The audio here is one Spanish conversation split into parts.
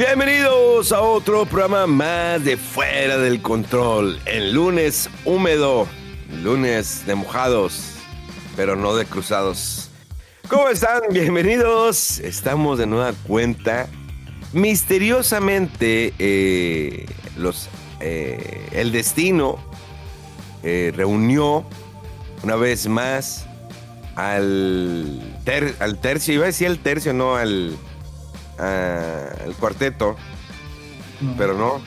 Bienvenidos a otro programa más de Fuera del Control. El lunes húmedo, lunes de mojados, pero no de cruzados. ¿Cómo están? Bienvenidos. Estamos de nueva cuenta. Misteriosamente, eh, los, eh, el destino eh, reunió una vez más al, ter- al tercio, iba a decir el tercio, no al, a- al cuarteto, pero no.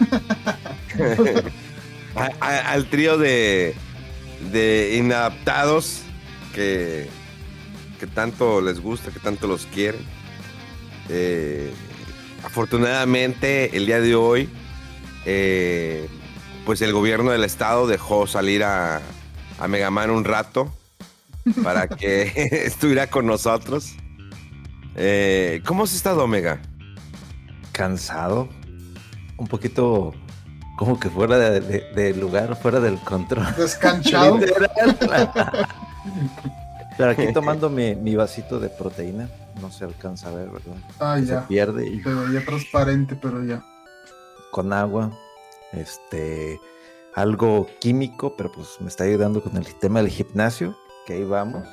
A- a- al trío de, de inadaptados que, que tanto les gusta, que tanto los quieren. Eh, afortunadamente, el día de hoy, eh, pues el gobierno del estado dejó salir a, a Megaman un rato para que estuviera con nosotros. Eh, ¿Cómo has estado, Omega? cansado, un poquito como que fuera de, de- de lugar, fuera del control. Descanchado. Pero aquí tomando mi, mi vasito de proteína, no se alcanza a ver, ¿verdad? Ah, Se ya. pierde y Se veía transparente, pero ya. con agua, este, algo químico, pero pues me está ayudando con el tema del gimnasio, que ahí vamos.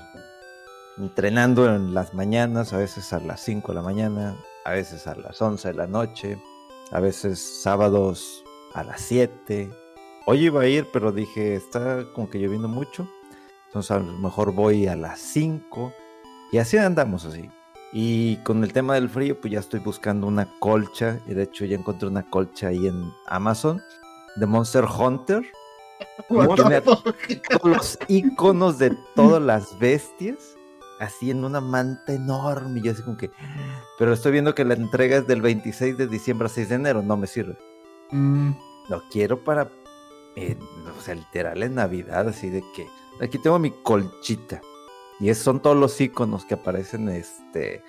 Entrenando en las mañanas, a veces a las 5 de la mañana, a veces a las 11 de la noche, a veces sábados a las 7. Hoy iba a ir, pero dije, está como que lloviendo mucho, entonces a lo mejor voy a las 5 y así andamos así. Y con el tema del frío, pues ya estoy buscando una colcha. Y de hecho ya encontré una colcha ahí en Amazon de Monster Hunter. Tiene todos los iconos de todas las bestias. Así en una manta enorme. Y yo así como que... Pero estoy viendo que la entrega es del 26 de diciembre a 6 de enero. No me sirve. Mm, Lo quiero para... eh, o sea, literal en Navidad. Así de que... Aquí tengo mi colchita. Y es- son todos los iconos que aparecen este,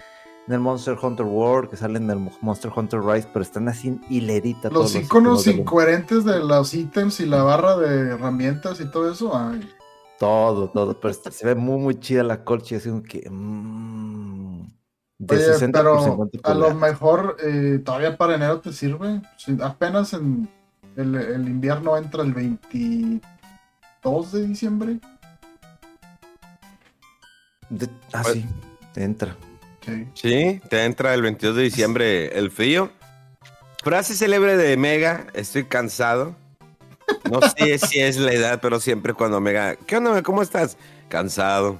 en el Monster Hunter World, que salen en el Mo- Monster Hunter Rise, pero están así en hilerita. todos los iconos los- incoherentes de los ítems y la barra de herramientas y todo eso. Ay, Todo, todo. Pero se ve muy, muy chida la colcha. y Así como que. mm, de Oye, 60 por pero 50 a lo mejor eh, todavía para enero te sirve. Si apenas en el, el invierno entra el 22 de diciembre. De- ah, Pues- sí. Entra. Sí. Sí, te entra el 22 de diciembre el frío. Frase célebre de Mega, estoy cansado. No sé si es la edad, pero siempre cuando Mega, ¿qué onda? ¿Cómo estás? Cansado.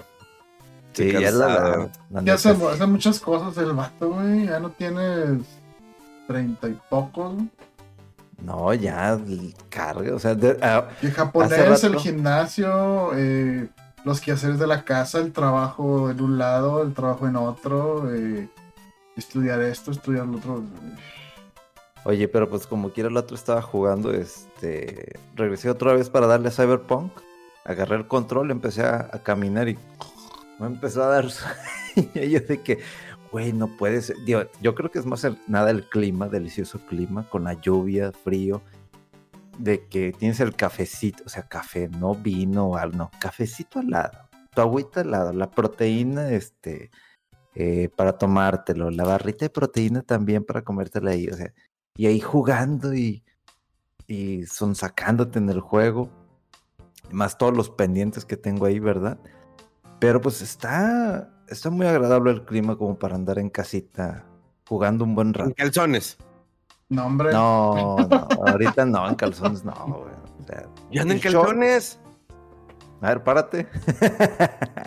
Sí, ya es la, la- Ya neta, hace, muchas cosas el vato, güey. Ya no tienes treinta y pocos. No, ya carga. O sea, de- ah, El japonés, el gimnasio, eh, los quehaceres de la casa, el trabajo en un lado, el trabajo en otro, eh, estudiar esto, estudiar lo otro. Oye, pero pues como quiera el otro estaba jugando, este. Regresé otra vez para darle a Cyberpunk. Agarré el control, empecé a, caminar y me empezó a dar sueño. Yo de que, güey, no puede ser. Digo, yo creo que es más el- nada el clima, delicioso clima, con la lluvia, frío. De que tienes el cafecito, o sea, café, no vino no, cafecito al lado, tu agüita al lado, la proteína, este, eh, para tomártelo, la barrita de proteína también para comértela ahí, o sea, y ahí jugando y, y son sacándote en el juego, más todos los pendientes que tengo ahí, ¿verdad? Pero pues está, está muy agradable el clima como para andar en casita jugando un buen En rato. calzones. No, hombre. No, no, ahorita no, en calzones no, güey. O sea, ¿Ya andan en calzones? A ver, párate.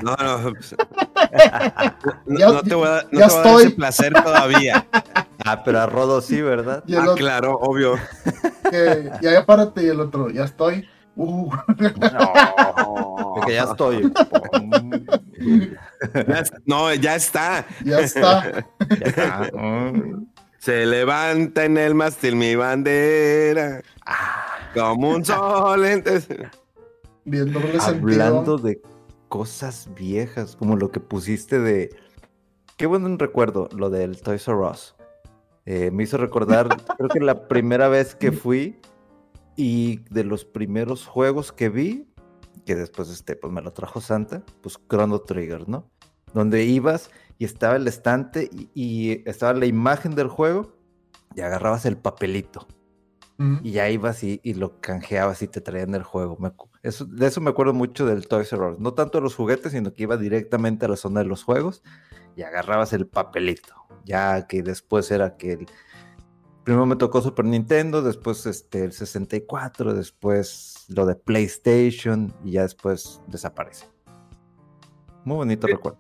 No, no. pues, No, Ya- no te voy a, no ya te voy a dar ese estoy. placer todavía. Ah, pero a Rodo sí, ¿verdad? Y Ah, otro, claro, obvio. que, ya, ya párate, y el otro, ya estoy. Uh, que ya estoy. Ya no, ya está. ya está. Ya está. Mm. Se levanta en el mástil mi bandera. Como un sol. en- Bien doble Hablando sentido. de cosas viejas, como lo que pusiste de. Qué buen recuerdo, lo del Toys R Us. Eh, me hizo recordar, creo que la primera vez que fui y de los primeros juegos que vi, que después este, pues me lo trajo Santa, pues Chrono Trigger, ¿no? Donde ibas y estaba el estante y, y estaba la imagen del juego y agarrabas el papelito. Y ya ibas y, y lo canjeabas y te traían el juego. Me eso, de eso me acuerdo mucho del Toys R Us. No tanto de los juguetes, sino que iba directamente a la zona de los juegos y agarrabas el papelito. Ya que después era que el... Primero me tocó Super Nintendo, después este, el 64, después lo de PlayStation y ya después desaparece. Muy bonito Sí. recuerdo.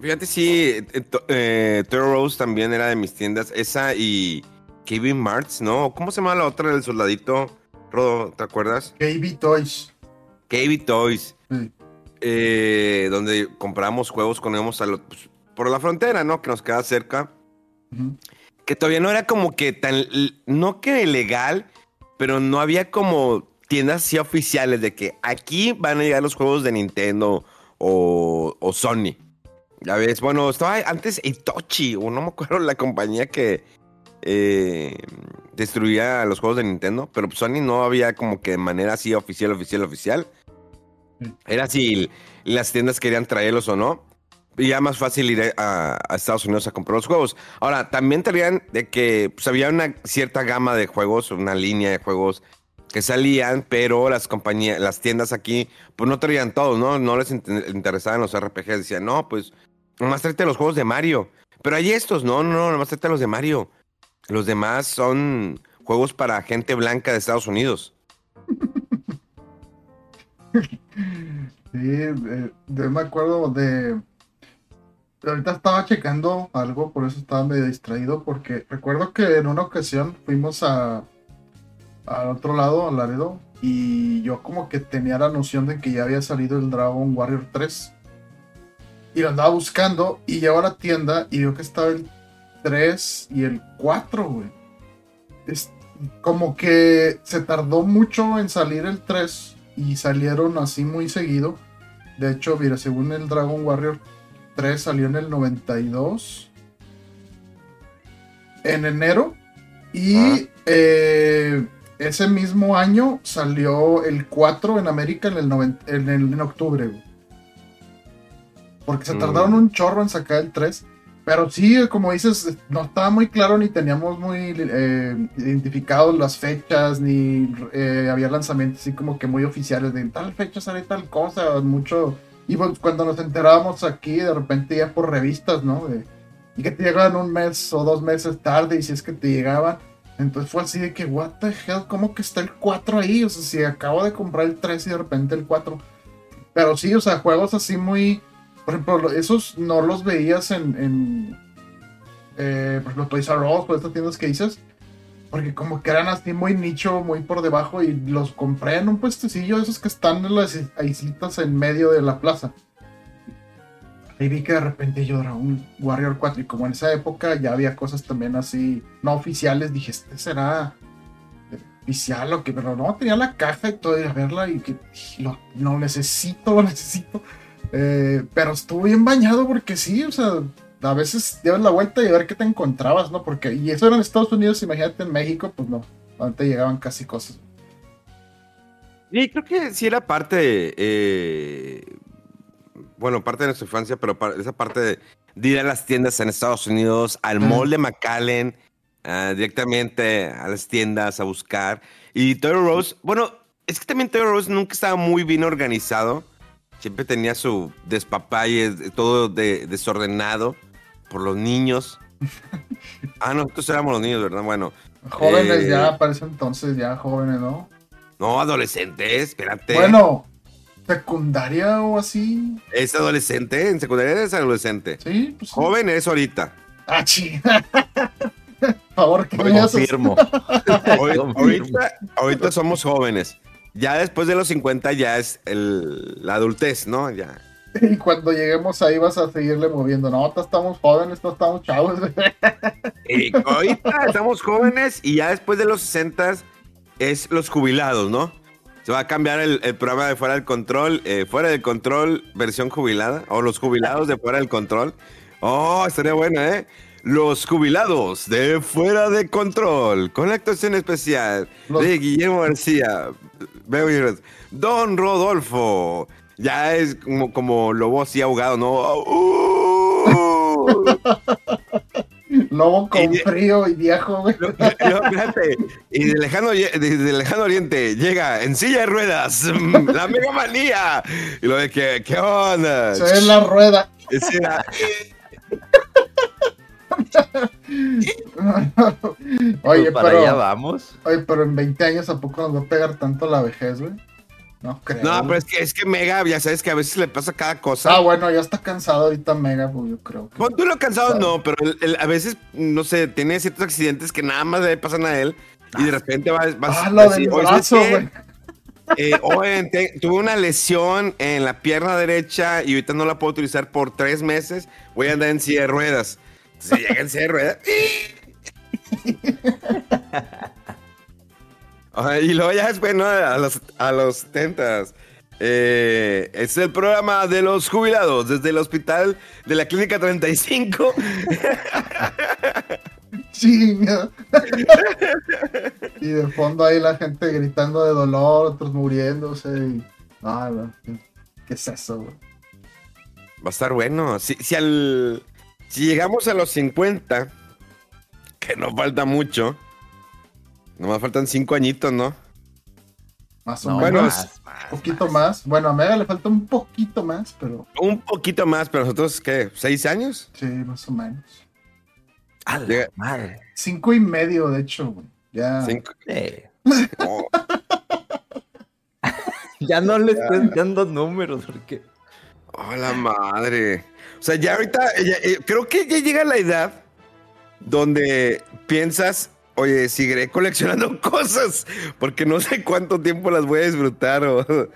Fíjate, sí, eh, to- eh, Toro Rose también era de mis tiendas. Esa y Kevin Marts, ¿no? ¿Cómo se llama la otra del soldadito? Rodo, ¿te acuerdas? KB Toys. KB Toys. Eh, donde compramos juegos cuando íbamos a lo- pues, por la frontera, ¿no? Que nos queda cerca. Que todavía no era como que tan, no que legal, pero no había como tiendas así oficiales de que aquí van a llegar los juegos de Nintendo o, o Sony. Ya ves, bueno, estaba antes Itochi, o no me acuerdo la compañía que eh, destruía los juegos de Nintendo, pero Sony no había como que de manera así oficial, oficial, oficial. Era si las tiendas querían traerlos o no. Y ya más fácil ir a, Estados Unidos a comprar los juegos. Ahora, también traían de que pues, había una cierta gama de juegos, una línea de juegos que salían, pero las compañías, las tiendas aquí, pues no traían todos, ¿no? No les inter- interesaban los RPGs. Decían, no, pues, nomás tráete los juegos de Mario. Pero hay estos, no, no, no, nomás tráete los de Mario. Los demás son juegos para gente blanca de Estados Unidos. Sí, eh, yo me acuerdo de... Ahorita estaba checando algo, por eso estaba medio distraído, porque recuerdo que en una ocasión fuimos a al otro lado, a Laredo, y yo como que tenía la noción de que ya había salido el Dragon Warrior 3. Y lo andaba buscando, y llego a la tienda y veo que estaba el 3 y el 4, güey. Como que se tardó mucho en salir el 3 y salieron así muy seguido. De hecho, mira, según el Dragon Warrior 3 salió en el 92. En enero. Y Ah. eh, ese mismo año salió el 4 en América en, el en, el- en octubre. güey. Porque se Mm. tardaron un chorro en sacar el 3. Pero sí, como dices, no estaba muy claro ni teníamos muy eh, identificados las fechas, ni eh, había lanzamientos así como que muy oficiales de tal fecha sale tal cosa, mucho. Y pues, cuando nos enterábamos aquí, de repente ya por revistas, ¿no? De- y que te llegaban un mes o dos meses tarde, y si es que te llegaban. Entonces fue así de que, what the hell, ¿cómo que está el 4 ahí? O sea, si acabo de comprar el 3 y de repente el 4. Pero sí, o sea, juegos así muy. Por ejemplo, lo- esos no los veías en. en eh, por ejemplo, Toys R Us o estas tiendas que dices. Porque como que eran así muy nicho, muy por debajo. Y los compré en un puestecillo, esos que están en las islitas en medio de la plaza. Y vi que de repente yo era un Warrior 4. Y como en esa época ya había cosas también así no oficiales, dije, este será oficial o que, pero no, tenía la caja y todo, y a verla y que lo necesito, lo necesito. Eh, pero estuvo bien bañado porque sí, o sea, a veces llevas la vuelta y a ver qué te encontrabas, ¿no? Porque, y eso era en Estados Unidos, imagínate en México, pues no, te llegaban casi cosas. Y creo que sí era parte eh, bueno, parte de nuestra infancia, pero esa parte de, de ir a las tiendas en Estados Unidos, al Mm. mall de McAllen, ah, directamente a las tiendas a buscar. Y Toy Rose, bueno, es que también Toy Rose nunca estaba muy bien organizado. Siempre tenía su despapalle, todo de- desordenado por los niños. ah, no, nosotros éramos los niños, ¿verdad? Bueno, Jóvenes Eh, ya, para ese entonces ya jóvenes, ¿no? no, adolescentes, espérate. Bueno, secundaria o así. Es adolescente, en secundaria es adolescente. Sí, pues sí. Joven es ahorita. Ah, chi. Por favor, que me haces- Confirmo. Ahorita, Confirmo. ahorita, ahorita somos jóvenes. Ya después de los 50 ya es el, la adultez, ¿no? Ya. Y cuando lleguemos ahí vas a seguirle moviendo. No, estamos jóvenes, todos estamos chavos. Y ahorita estamos jóvenes y ya después de los 60 es los jubilados, ¿no? Se va a cambiar el, el programa de Fuera del Control, eh, Fuera del Control versión jubilada, o los jubilados de Fuera del Control. Oh, estaría bueno, ¿eh? Los jubilados de Fuera de Control, con la actuación especial Los- de Guillermo García, Don Rodolfo. Ya es como, como lobo así ahogado, ¿no? ¡Uh! Lobo con Y- frío y viejo, güey. No, espérate. Y de lejano, desde lejano oriente llega en silla de ruedas la mega manía. Y lo de que, ¿qué onda? Se ve la rueda. Oye, Pues para allá pero, vamos. oye, pero en 20 años ¿a poco nos va a pegar tanto la vejez, güey? No creo. No, pero es que, es que Mega, ya sabes que a veces le pasa cada cosa. Ah, bueno, ya está cansado ahorita Mega, pues yo creo. que- Pon tú lo cansado, no, pero él- él a veces, no sé, tiene ciertos accidentes que nada más le pasan a él. Y de repente va, va Ah, lo del decir, "Oye, brazo, güey. Eh, oye, te- tuve una lesión en la pierna derecha y ahorita no la puedo utilizar por tres meses. Voy a andar en silla de ruedas. Se llega en silla de ruedas. Ajá, y luego ya después, ¿no? A los, a los 70 eh, es el programa de los jubilados desde el hospital de la Clínica 35. Chinga. y de fondo ahí la gente gritando de dolor, otros muriéndose. Y... Ah, ¿qué- ¿Qué es eso, güey? Va a estar bueno. Si, si, al, si llegamos a los 50, que no falta mucho, nomás faltan 5 añitos, ¿no? Más o No, menos. bueno, más, más, un poquito más. Bueno, a Mega le falta un poquito más, pero Un poquito más, pero nosotros, ¿qué? ¿Seis años? sí, más o menos. A la Llega- madre. Cinco y medio, de hecho, güey. Ya. Cinco. Eh, ya no le estoy dando números porque oh, la madre. O sea, ya ahorita, ya- eh, creo que ya llega la edad donde piensas, oye, seguiré coleccionando cosas, porque no sé cuánto tiempo las voy a disfrutar. O...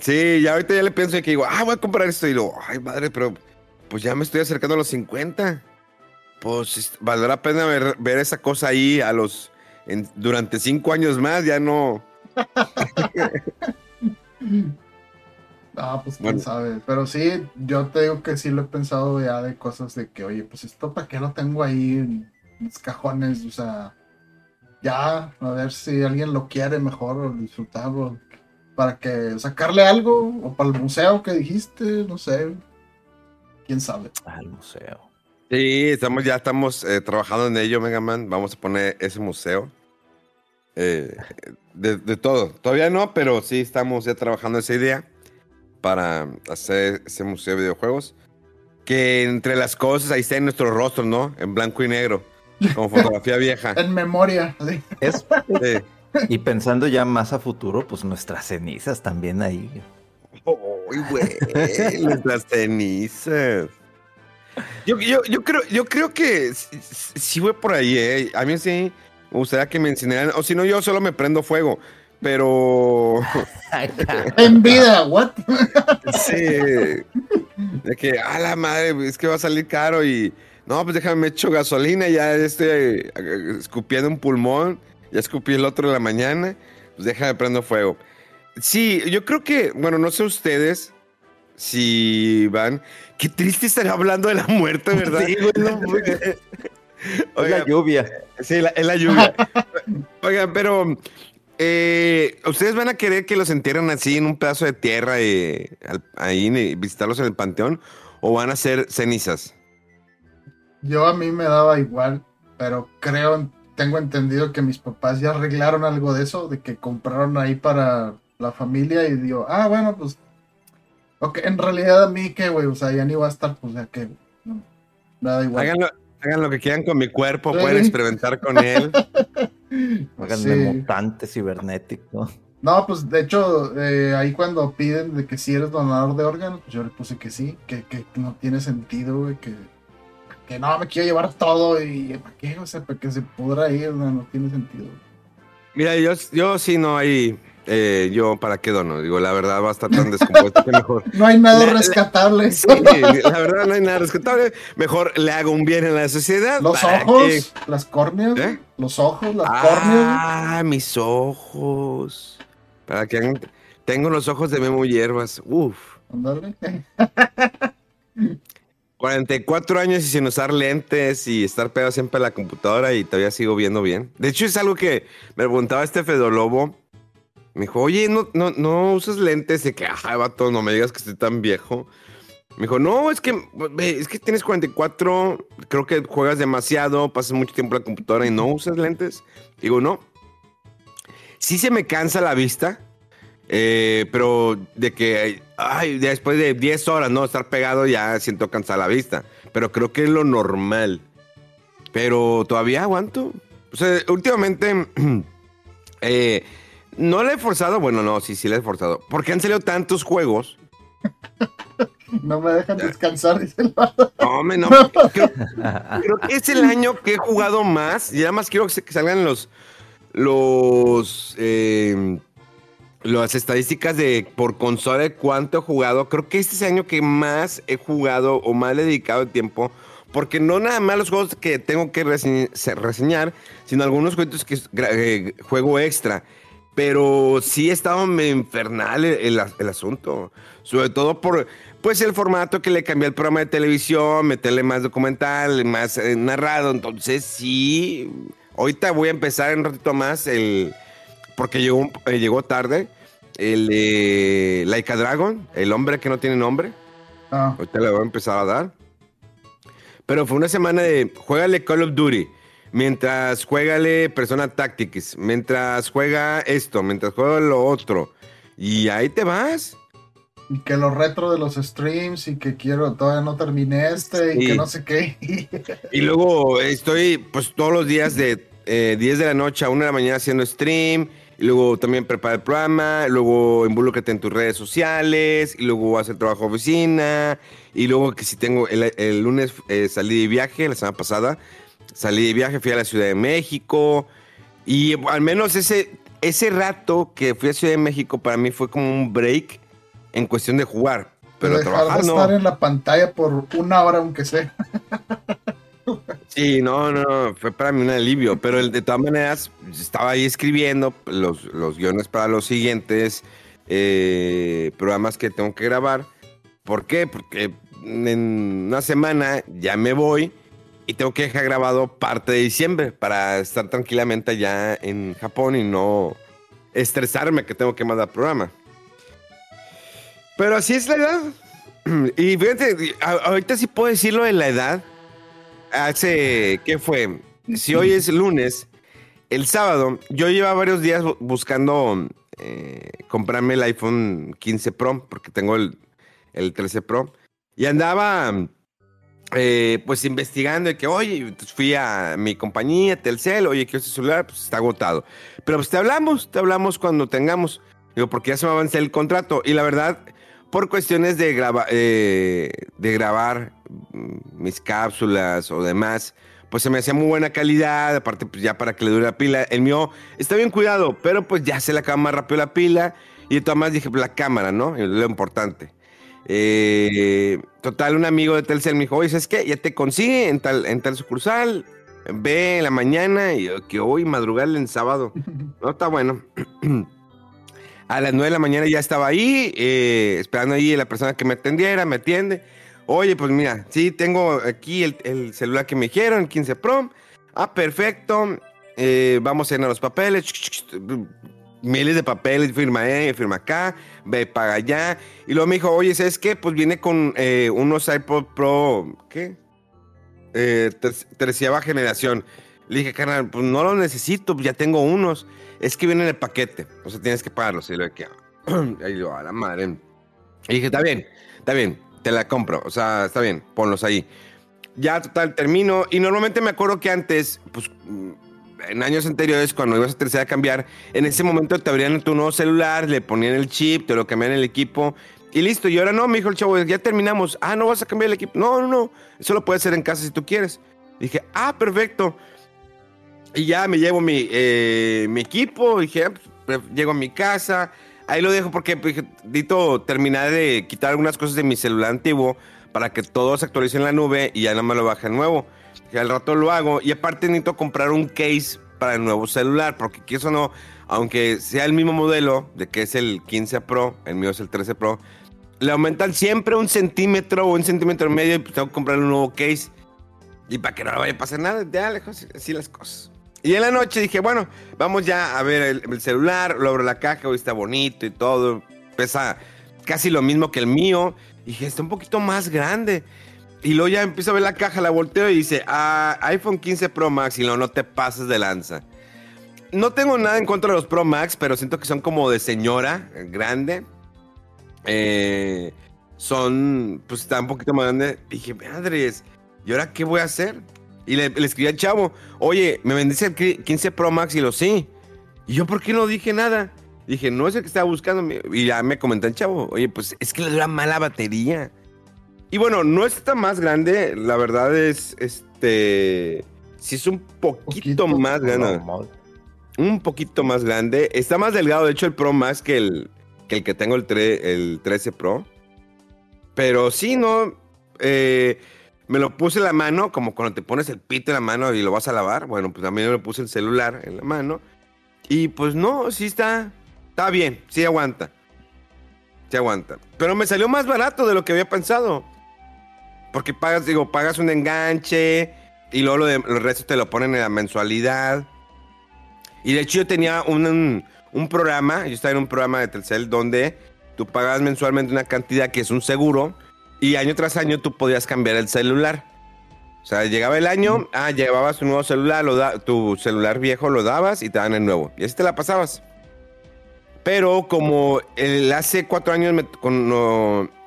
Sí, ya ahorita ya le pienso de que digo, ah, voy a comprar esto. Y digo, ay, madre, pero pues ya me estoy acercando a los 50. Pues valdrá la pena ver, ver esa cosa ahí a los, en- durante cinco años más, ya no. Ah, pues quién sabe. Pero sí, yo te digo que sí lo he pensado ya de cosas de que, oye, pues esto para qué lo tengo ahí en los cajones, o sea, ya, a ver si alguien lo quiere mejor o disfrutarlo. Para que sacarle algo, o para el museo que dijiste, no sé. Quién sabe. al museo. Sí, estamos, ya estamos eh, trabajando en ello, Mega Man. Vamos a poner ese museo. Eh, de, de todo. Todavía no, pero sí estamos ya trabajando esa idea para hacer ese museo de videojuegos. Que entre las cosas ahí está en nuestro rostro, ¿no? En blanco y negro. Como fotografía vieja. En memoria. así. Es, Sí. y pensando ya más a futuro, pues nuestras cenizas también ahí. Uy, güey, nuestras cenizas. Yo, yo, yo creo, yo creo que sí, sí voy por ahí, ¿eh? A mí sí me gustaría que me enseñaran, o si no, yo solo me prendo fuego. Pero En vida, what? sí, de que, a la madre, es que va a salir caro y no, pues déjame, me echo gasolina ya estoy eh, escupiendo un pulmón, ya escupí el otro en la mañana, pues déjame prendo fuego. Sí, yo creo que, bueno, no sé ustedes si van. Qué triste estar hablando de la muerte, ¿verdad? Sí, güey, no, güey. Es Oigan, la lluvia. sí, la- es la lluvia. Oigan, pero eh, ¿ustedes van a querer que los entierren así en un pedazo de tierra eh, al- ahí y visitarlos en el panteón? ¿O van a ser cenizas? Yo a mí me daba igual, pero creo, tengo entendido que mis papás ya arreglaron algo de eso, de que compraron ahí para la familia y digo, ah, bueno, pues, ok, en realidad a mí qué, güey, o sea, ya ni va a estar, pues, ya que, no, me da igual. Hagan lo, hagan lo que quieran con mi cuerpo, Sí. pueden experimentar con él. Háganme Sí. mutante cibernético. No, pues de hecho, eh, ahí cuando piden de que si eres donador de órganos, pues yo le puse que sí, que, que no tiene sentido, güey, que, que no, me quiero llevar todo y ¿para qué? O sea, para que se podrá ir, no, no tiene sentido. Mira, yo, yo sí no hay, eh, yo para qué dono, digo, la verdad va a estar tan descompuesto que mejor. No hay nada rescatable. Sí, la verdad no hay nada rescatable. Mejor le hago un bien a la sociedad. Los ojos, que- las córneas, ¿Eh? los ojos, las córneas. Ah, mis ojos. Para que tengo los ojos de Memo Hierbas. Uf. Ándale. 44 años y sin usar lentes y estar pegado siempre a la computadora y todavía sigo viendo bien. De hecho, es algo que me preguntaba este Fedolobo. Me dijo, oye, ¿no, no, no usas lentes? De que, ajá, vato, no me digas que estoy tan viejo. Me dijo, no, es que, es que tienes 44, creo que juegas demasiado, pasas mucho tiempo en la computadora y no usas lentes. Digo, no. Sí se me cansa la vista, eh, pero de que, ay, después de 10 horas, ¿no? Estar pegado ya siento cansada la vista. Pero creo que es lo normal. Pero todavía aguanto. O sea, últimamente, eh, no le he forzado. Bueno, no, sí, sí le he forzado. Porque han salido tantos juegos. No me dejan descansar, dice el. No, hombre, no. Creo, creo que es el año que he jugado más. Y además quiero que salgan los. Los. eh, las estadísticas de por consola de cuánto he jugado. Creo que este es el año que más he jugado o más le he dedicado tiempo. Porque no nada más los juegos que tengo que rese- se- reseñar, sino algunos juegos que eh, juego extra. Pero sí medio infernal el, el- el asunto. Sobre todo por pues el formato que le cambié al programa de televisión, meterle más documental, más eh, narrado. Entonces sí, ahorita voy a empezar un ratito más el porque llegó, eh, llegó tarde el de Laika Dragon, el hombre que no tiene nombre. Ah, Ahorita le voy a empezar a dar. Pero fue una semana de juégale Call of Duty. Mientras juégale Persona Tactics. Mientras juega esto. Mientras juega lo otro. Y ahí te vas. y que los retro de los streams y que quiero, todavía no terminé este y que no sé qué. Y luego estoy pues todos los días de eh, 10 de la noche a 1 de la mañana haciendo stream. Y luego también prepara el programa. Luego involúcrate en tus redes sociales. Y luego hacer trabajo de oficina. Y luego que si tengo el, el lunes eh, salí de viaje la semana pasada. Salí de viaje, fui a la Ciudad de México. Y al menos ese, ese rato que fui a Ciudad de México para mí fue como un break en cuestión de jugar. Pero dejar trabajar de no. estar en la pantalla por una hora aunque sea. Sí, no, no, fue para mí un alivio, pero de todas maneras estaba ahí escribiendo los, los guiones para los siguientes eh, programas que tengo que grabar. ¿Por qué? Porque en una semana ya me voy y tengo que dejar grabado parte de diciembre para estar tranquilamente allá en Japón y no estresarme que tengo que mandar programa. Pero así es la edad. Y fíjate, ahorita sí puedo decirlo de la edad. Hace, ¿qué fue? Si hoy es lunes, el sábado, yo llevaba varios días bu- buscando eh, comprarme el iPhone 15 Pro, porque tengo el, el 13 Pro, y andaba eh, pues investigando de que, oye, pues, fui a mi compañía, Telcel, oye, quiero este celular, pues está agotado. Pero pues te hablamos, te hablamos cuando tengamos. Digo, porque ya se me avanza el contrato. Y la verdad, por cuestiones de, eh, de grabar mis cápsulas o demás, pues se me hacía muy buena calidad, aparte pues ya para que le dure la pila. El mío está bien cuidado, pero pues ya se le acaba más rápido la pila. Y maneras dije, pues la cámara, ¿no? Lo importante. Eh, total, un amigo de Telcel me dijo, oye, ¿sabes qué? Ya te consigue en tal, en tal sucursal, ve en la mañana y yo, que hoy madrugarle en sábado. No, está bueno. A las 9 de la mañana ya estaba ahí, eh, esperando ahí a la persona que me atendiera, me atiende. Oye, pues mira, sí, tengo aquí el, el celular que me dijeron, el 15 Pro. Ah, perfecto. Eh, vamos a llenar los papeles. Miles de papeles, firma ahí, firma acá, ve, paga allá. Y luego me dijo, oye, ¿sabes qué? Pues viene con eh, unos iPod Pro, ¿qué? Eh, generación. Le dije, carnal, pues no los necesito, ya tengo unos. Es que viene en el paquete, o sea, tienes que pagarlos. Y le dije, ahí yo, a la madre. Y dije, está bien, está bien, te la compro, o sea, está bien, ponlos ahí. Ya, total, termino. Y normalmente me acuerdo que antes, pues, mm, en años anteriores, cuando ibas a tercera a cambiar, en ese momento te abrían tu nuevo celular, le ponían el chip, te lo cambiaban el equipo y listo. Y ahora no, me dijo el chavo, ya terminamos. Ah, no vas a cambiar el equipo. No, no, no. Eso lo puedes hacer en casa si tú quieres. Dije, ah, perfecto. Y ya me llevo mi, eh, mi equipo. Dije, ah, pues, llego a mi casa. Ahí lo dejo porque pues, necesito terminar de quitar algunas cosas de mi celular antiguo para que todo se actualice en la nube y ya no me lo baje nuevo. Al rato lo hago. Y aparte necesito comprar un case para el nuevo celular, porque que eso no, aunque sea el mismo modelo, de que es el 15 Pro, el mío es el 13 Pro, le aumentan siempre un centímetro o un centímetro y medio y pues tengo que comprar un nuevo case. Y para que no le vaya a pasar nada, ya lejos, así las cosas. Y en la noche dije, bueno, vamos ya a ver el, celular, lo abro la caja, hoy está bonito y todo. Pesa casi lo mismo que el mío. Dije, está un poquito más grande. Y luego ya empiezo a ver la caja, la volteo y dice, ah, iPhone 15 Pro Max y no, no te pases de lanza. No tengo nada en contra de los Pro Max, pero siento que son como de señora grande. Eh, son, pues está un poquito más grande. dije, madres, ¿y ahora qué voy a hacer? Y le, escribí al chavo, oye, ¿me bendice el 15 Pro Max? Y lo sí. Y yo, ¿por qué no dije nada? Dije, no es el que estaba buscando. Y ya me comentó el chavo, oye, pues es que le dura mala batería. Y bueno, no está más grande, la verdad es, este, si es un poquito, más grande. Un poquito más grande. Está más delgado, de hecho, el Pro Max que el, que el que tengo el, el 13 Pro. Pero sí, no. Eh, me lo puse en la mano, como cuando te pones el pito en la mano y lo vas a lavar. Bueno, pues también me puse el celular en la mano. Y pues no, sí está. Está bien, sí aguanta. Sí aguanta. Pero me salió más barato de lo que había pensado. Porque pagas, digo, pagas un enganche y luego lo de, los restos te lo ponen en la mensualidad. Y de hecho yo tenía un, un programa, yo estaba en un programa de Telcel donde tú pagabas mensualmente una cantidad que es un seguro y año tras año tú podías cambiar el celular. O sea, llegaba el año, ah, llevabas un nuevo celular, lo da, tu celular viejo lo dabas y te dan el nuevo. Y así te la pasabas. Pero como el, hace cuatro años me,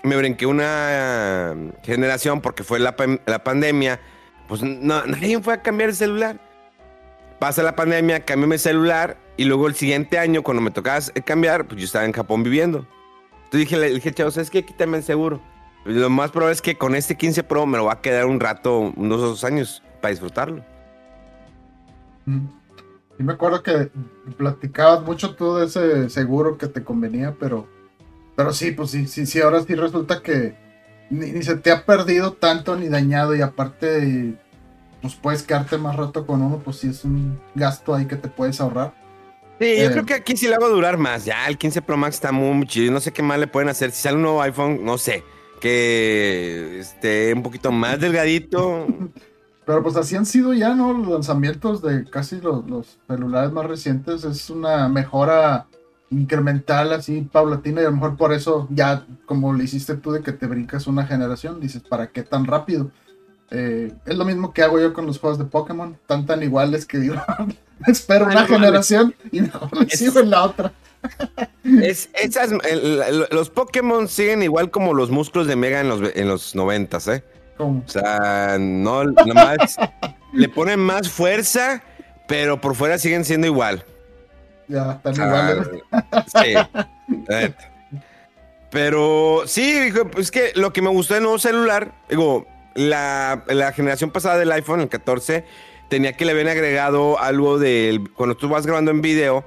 me brinqué una generación porque fue la, la pandemia, pues no, nadie fue a cambiar el celular. Pasa la pandemia, cambié mi celular y luego el siguiente año, cuando me tocaba cambiar, pues yo estaba en Japón viviendo. Entonces dije, le dije, chavo, ¿sabes qué? Quítame el seguro. Lo más probable es que con este 15 Pro me lo va a quedar un rato, unos dos años, para disfrutarlo. Mm. Y me acuerdo que platicabas mucho tú de ese seguro que te convenía, pero, pero sí, pues sí, sí, sí, ahora sí resulta que ni, ni se te ha perdido tanto ni dañado y aparte pues puedes quedarte más rato con uno, pues sí es un gasto ahí que te puedes ahorrar. Sí, yo eh, creo que aquí sí le hago durar más. Ya el 15 Pro Max está muy, chido. No sé qué más le pueden hacer. Si sale un nuevo iPhone, no sé. Que esté un poquito más delgadito. Pero pues así han sido ya, ¿no? Los lanzamientos de casi los, los celulares más recientes. Es una mejora incremental, así paulatina. Y a lo mejor por eso ya, como le hiciste tú de que te brincas una generación, dices, ¿para qué tan rápido? Eh, es lo mismo que hago yo con los juegos de Pokémon, tan tan iguales que digo, espero una generación y no sigo en la otra. Es, los Pokémon siguen igual como los músculos de Mega en los, en los 90, ¿eh? O sea, no, nomás le ponen más fuerza, pero por fuera siguen siendo igual. Ya, están iguales. sí. Pero sí, es que lo que me gustó del nuevo celular, digo, la, generación pasada del iPhone, el 14, tenía que le habían agregado algo del. Cuando tú vas grabando en video,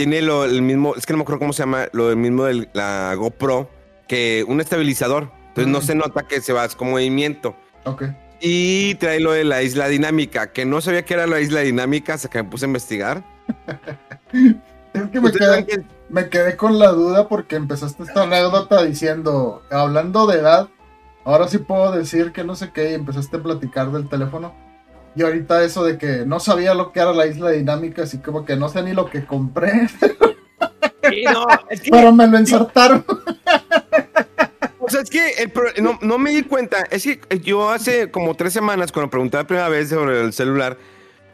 tiene lo, el mismo. Es que no me acuerdo cómo se llama, lo mismo de la GoPro, que un estabilizador. Entonces no se nota que se va con movimiento. Ok. Y trae lo de la isla dinámica, que no sabía que era la isla dinámica hasta que me puse a investigar. es que me quedé, me quedé con la duda porque empezaste esta anécdota diciendo, hablando de edad, Ahora sí puedo decir que no sé qué y empezaste a platicar del teléfono. Y ahorita eso de que no sabía lo que era la isla dinámica, así como que no sé ni lo que compré. Pero me lo ensartaron. O sea, es que no, me di cuenta. Es que yo hace como tres semanas, cuando pregunté la primera vez sobre el celular,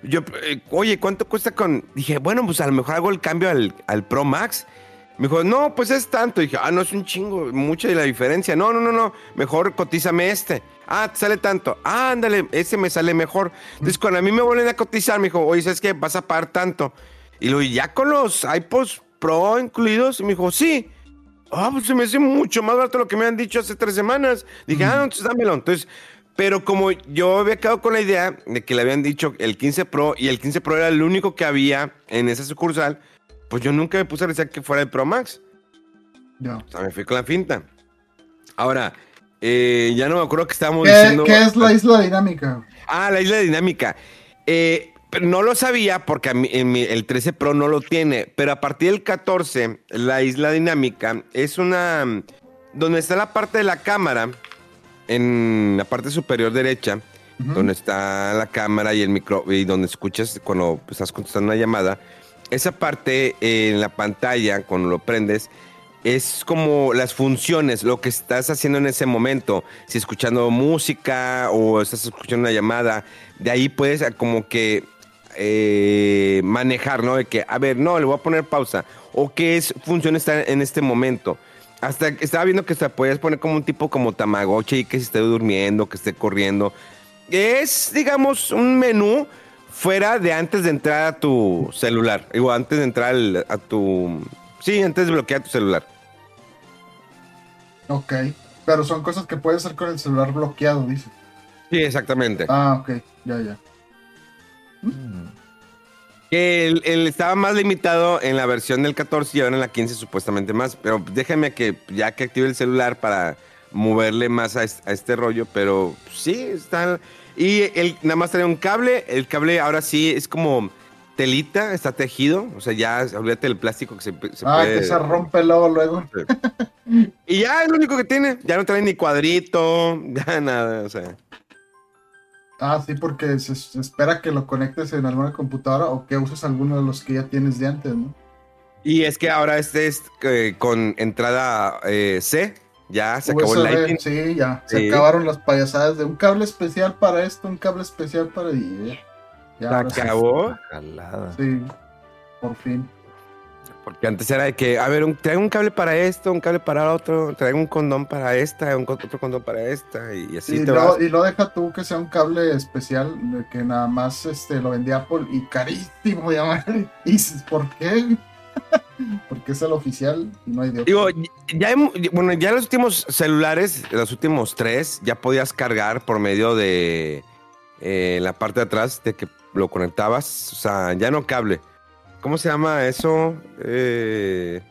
yo, eh, oye, ¿cuánto cuesta con...? Dije, bueno, pues a lo mejor hago el cambio al, al Pro Max. Me dijo, no, pues es tanto. Y dije, ah, no es un chingo, mucha la diferencia. No, no, no, no, mejor cotízame este. Ah, te sale tanto. Ah, ándale, ese me sale mejor. Entonces, cuando a mí me vuelven a cotizar, me dijo, oye, ¿sabes qué? Vas a pagar tanto. Y luego, ya con los iPods Pro incluidos, y me dijo, sí. Ah, pues se me hace mucho más barato lo que me han dicho hace tres semanas. Dije, ah, entonces dámelo. Entonces, pero como yo había quedado con la idea de que le habían dicho el 15 Pro y el 15 Pro era el único que había en esa sucursal, pues yo nunca me puse a decir que fuera el Pro Max. Ya. O sea, me fui con la finta. Ahora, eh, ya no me acuerdo que estábamos ¿Qué, diciendo. qué es la isla dinámica? Ah, la isla dinámica. Eh, pero no lo sabía porque a mí- en mi- el 13 Pro no lo tiene, pero a partir del 14, la isla dinámica es una... Donde está la parte de la cámara, en la parte superior derecha, donde está la cámara y el micro, y donde escuchas cuando estás contestando una llamada, esa parte eh, en la pantalla, cuando lo prendes, es como las funciones, lo que estás haciendo en ese momento. Si escuchando música o estás escuchando una llamada, de ahí puedes como que eh, manejar, ¿no? De que, a ver, no, le voy a poner pausa. O qué es, función está en este momento. Hasta estaba viendo que se podías poner como un tipo como Tamagotchi, que se esté durmiendo, que esté corriendo. Es, digamos, un menú fuera de antes de entrar a tu celular. Digo, antes de entrar a tu... Sí, antes de bloquear tu celular. Ok. Pero son cosas que puedes hacer con el celular bloqueado, dice. Sí, exactamente. Ah, ok. Ya, ya. Que el, el estaba más limitado en la versión del 14 y ahora en la 15 supuestamente más. Pero déjame que ya que active el celular para moverle más a este rollo. Pero sí, está... Y el, nada más trae un cable. El cable ahora sí es como telita, está tejido. O sea, ya olvídate del plástico que se, se Ah, puede... que se rompe luego, luego. Y ya es lo único que tiene. Ya no trae ni cuadrito, ya nada. O sea... Ah, sí, porque se, se espera que lo conectes en alguna computadora o que uses alguno de los que ya tienes de antes, ¿no? Y es que ahora este es eh, con entrada eh, C. Ya se acabó el Lightning. Sí, ya. Se acabaron las payasadas de un cable especial para esto, un cable especial para. y ya. Ya, acabó. Jalada. Sí, por fin. Porque antes era de que, a ver, un, traigo un cable para esto, un cable para otro, traigo un condón para esta, un, otro condón para esta, y así y, te lo, vas. y lo deja tú que sea un cable especial que nada más este, lo vendía Apple y carísimo madre. Y dices, ¿por qué? Porque es el oficial y no hay de otro. Digo, ya, bueno, ya los últimos celulares, los últimos tres, ya podías cargar por medio de eh, la parte de atrás de que lo conectabas, o sea, ya no cable. ¿Cómo se llama eso? Eh,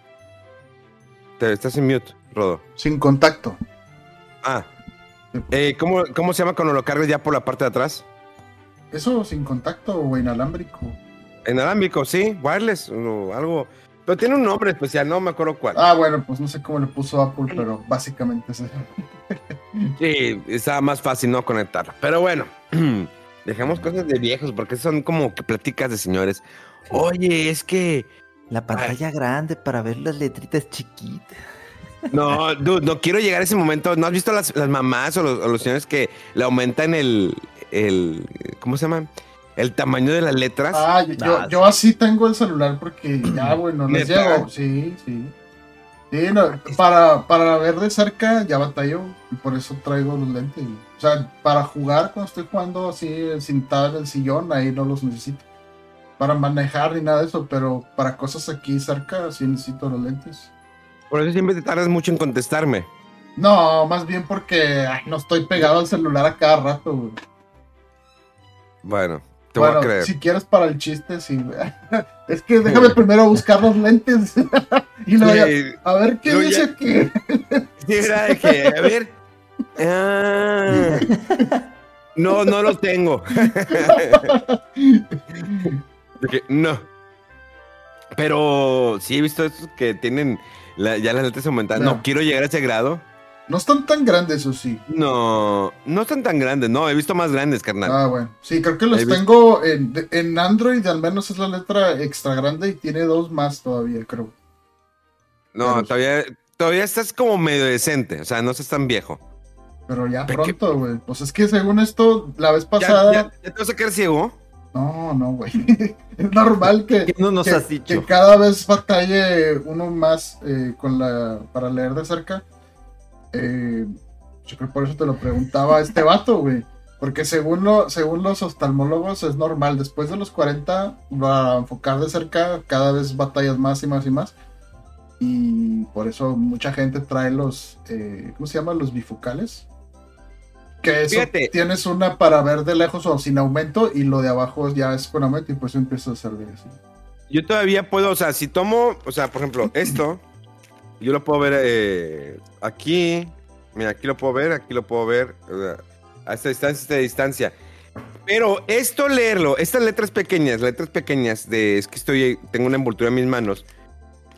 te, estás en mute, Rodo. Sin contacto. Ah, eh, ¿cómo, ¿cómo se llama cuando lo cargas ya por la parte de atrás? Eso sin contacto o inalámbrico. Inalámbrico, sí, wireless o algo. Pero tiene un nombre especial, no me acuerdo cuál. Ah, bueno, pues no sé cómo le puso Apple, pero básicamente es eso. Sí, estaba más fácil no conectarla. Pero bueno, dejemos cosas de viejos porque son como que platicas de señores. Oye, es que. La pantalla grande para ver las letritas chiquitas. No, dude, no quiero llegar a ese momento. ¿No has visto las, las mamás o los, o los señores que le aumentan el, el. ¿Cómo se llama? El tamaño de las letras. Ah, yo, yo, yo así tengo el celular porque ya, bueno, les ¿Neta? llego. Sí, sí. Sí, no, para, para ver de cerca ya batallo y por eso traigo los lentes. O sea, para jugar cuando estoy jugando así sentado en el sillón, ahí no los necesito. Para manejar ni nada de eso, pero para cosas aquí cerca sí necesito los lentes. Por eso siempre te tardas mucho en contestarme. No, más bien porque ay, no estoy pegado al celular a cada rato. güey. Bueno, te bueno, voy a creer. si quieres para el chiste, sí. es que déjame primero buscar los lentes. y luego Sí, a ver qué dice ya- sí, que, a ver. ah, no, no lo tengo. No. Pero sí he visto estos que tienen la- ya las letras aumentadas. No quiero llegar a ese grado. No están tan grandes, eso sí. No, no están tan grandes. No, he visto más grandes, carnal. Ah, bueno. Sí, creo que los He tengo en, en Android, al menos es la letra extra grande y tiene dos más todavía, creo. no, pero- todavía, todavía estás como medio decente. O sea, no estás tan viejo. Pero ya pronto, güey. Pues es que según esto, la vez ¿Ya, pasada. ya, ya te vas a quedar ciego? No, no, güey. es normal que, ¿Qué no nos que, has dicho? que cada vez batalle uno más eh, con la para leer de cerca. Eh, yo creo que por eso te lo preguntaba este vato, güey. Porque según, lo, según los oftalmólogos es normal. Después de los 40, para enfocar de cerca, cada vez batallas más y más y más. Y por eso mucha gente trae los, eh, ¿cómo se llaman? Los bifocales. Que eso Fíjate. tienes una para ver de lejos o sin aumento y lo de abajo ya es con aumento y pues empieza a servir así. Yo todavía puedo, o sea, si tomo, o sea, por ejemplo, esto, yo lo puedo ver eh, aquí, mira, aquí lo puedo ver, aquí lo puedo ver, a esta distancia, a esta distancia. Pero esto leerlo, estas letras pequeñas, letras pequeñas de, es que estoy, tengo una envoltura en mis manos,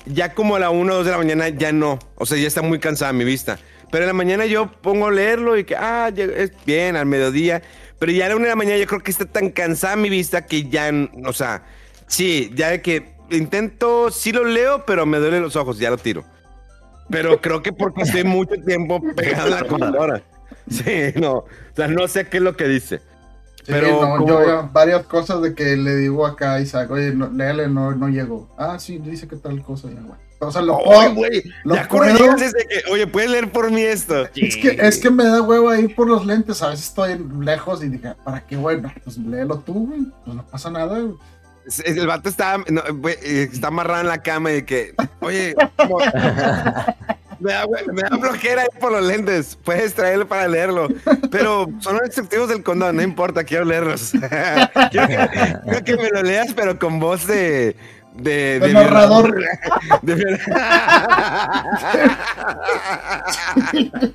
ya como a la 1 o 2 de la mañana ya no, o sea, ya está muy cansada mi vista. Pero en la mañana yo pongo leerlo y que, ah, es bien, al mediodía. Pero ya a la 1 de la mañana yo creo que está tan cansada mi vista que ya, o sea, Sí, ya de que intento, sí lo leo, pero me duelen los ojos, ya lo tiro. Pero creo que porque estoy mucho tiempo pegado a la computadora. Sí, no. O sea, no sé qué es lo que dice. Sí, Pero no, como- yo ya varias cosas de que le digo acá a Isaac, oye, no, léale, no, no llego. Ah, sí, dice que tal cosa, ya, güey. O sea, lo puedo- güey. lo Ya cuando puedo- llegas es de que, oye, ¿puedes leer por mí esto? Es que, es que me da huevo ir por los lentes, a veces estoy lejos y dije, ¿para qué, güey? Pues léelo tú, güey. Pues no pasa nada, güey. El vato está, no, está amarrado en la cama y que, oye, me, da, me da flojera ir por los lentes. Puedes traerlo para leerlo. Pero son los instructivos del condón, no importa, quiero leerlos. quiero, que, quiero que me lo leas, pero con voz de. De, De narrador. De, viola-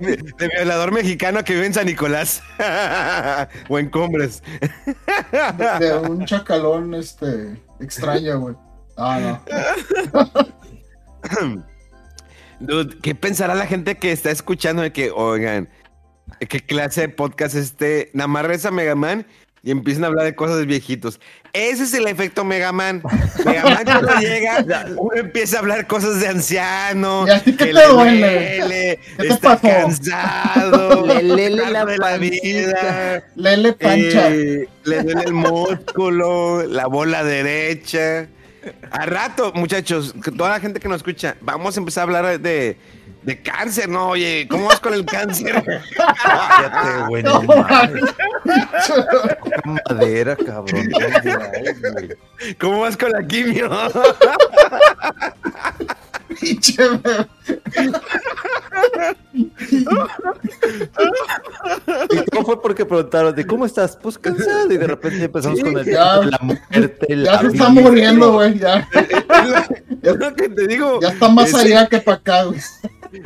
De- de violador mexicano que vive en San Nicolás o en Cumbres. De, un chacalón, este, extraño, güey. Ah, no. Dude, ¿qué pensará la gente que está escuchando de que, oigan, qué clase de podcast es este? Nada más reza Mega Man y empiezan a hablar de cosas de viejitos. Ese es el efecto Mega Man. Mega Man cuando llega, uno empieza a hablar cosas de anciano. ¿Y a ti qué que te le duele? duele, ¿Qué te está pasó? cansado. Le- le- le está la de la vida. Lele pancha. Eh, le duele el músculo, la bola derecha. A rato, muchachos, toda la gente que nos escucha, vamos a empezar a hablar de, de cáncer, ¿no? Oye, ¿cómo vas con el cáncer? Cállate, güey, no mames. Madera, cabrón. ¿Cómo vas con la quimio? Pinche, ¿Y cómo fue porque preguntaron de cómo estás? Pues cansado. Y de repente empezamos Sí, con el ya. la muerte, ya la se está vida. muriendo, güey. Ya, Es lo que te digo. ya está más Es- allá que para acá, güey.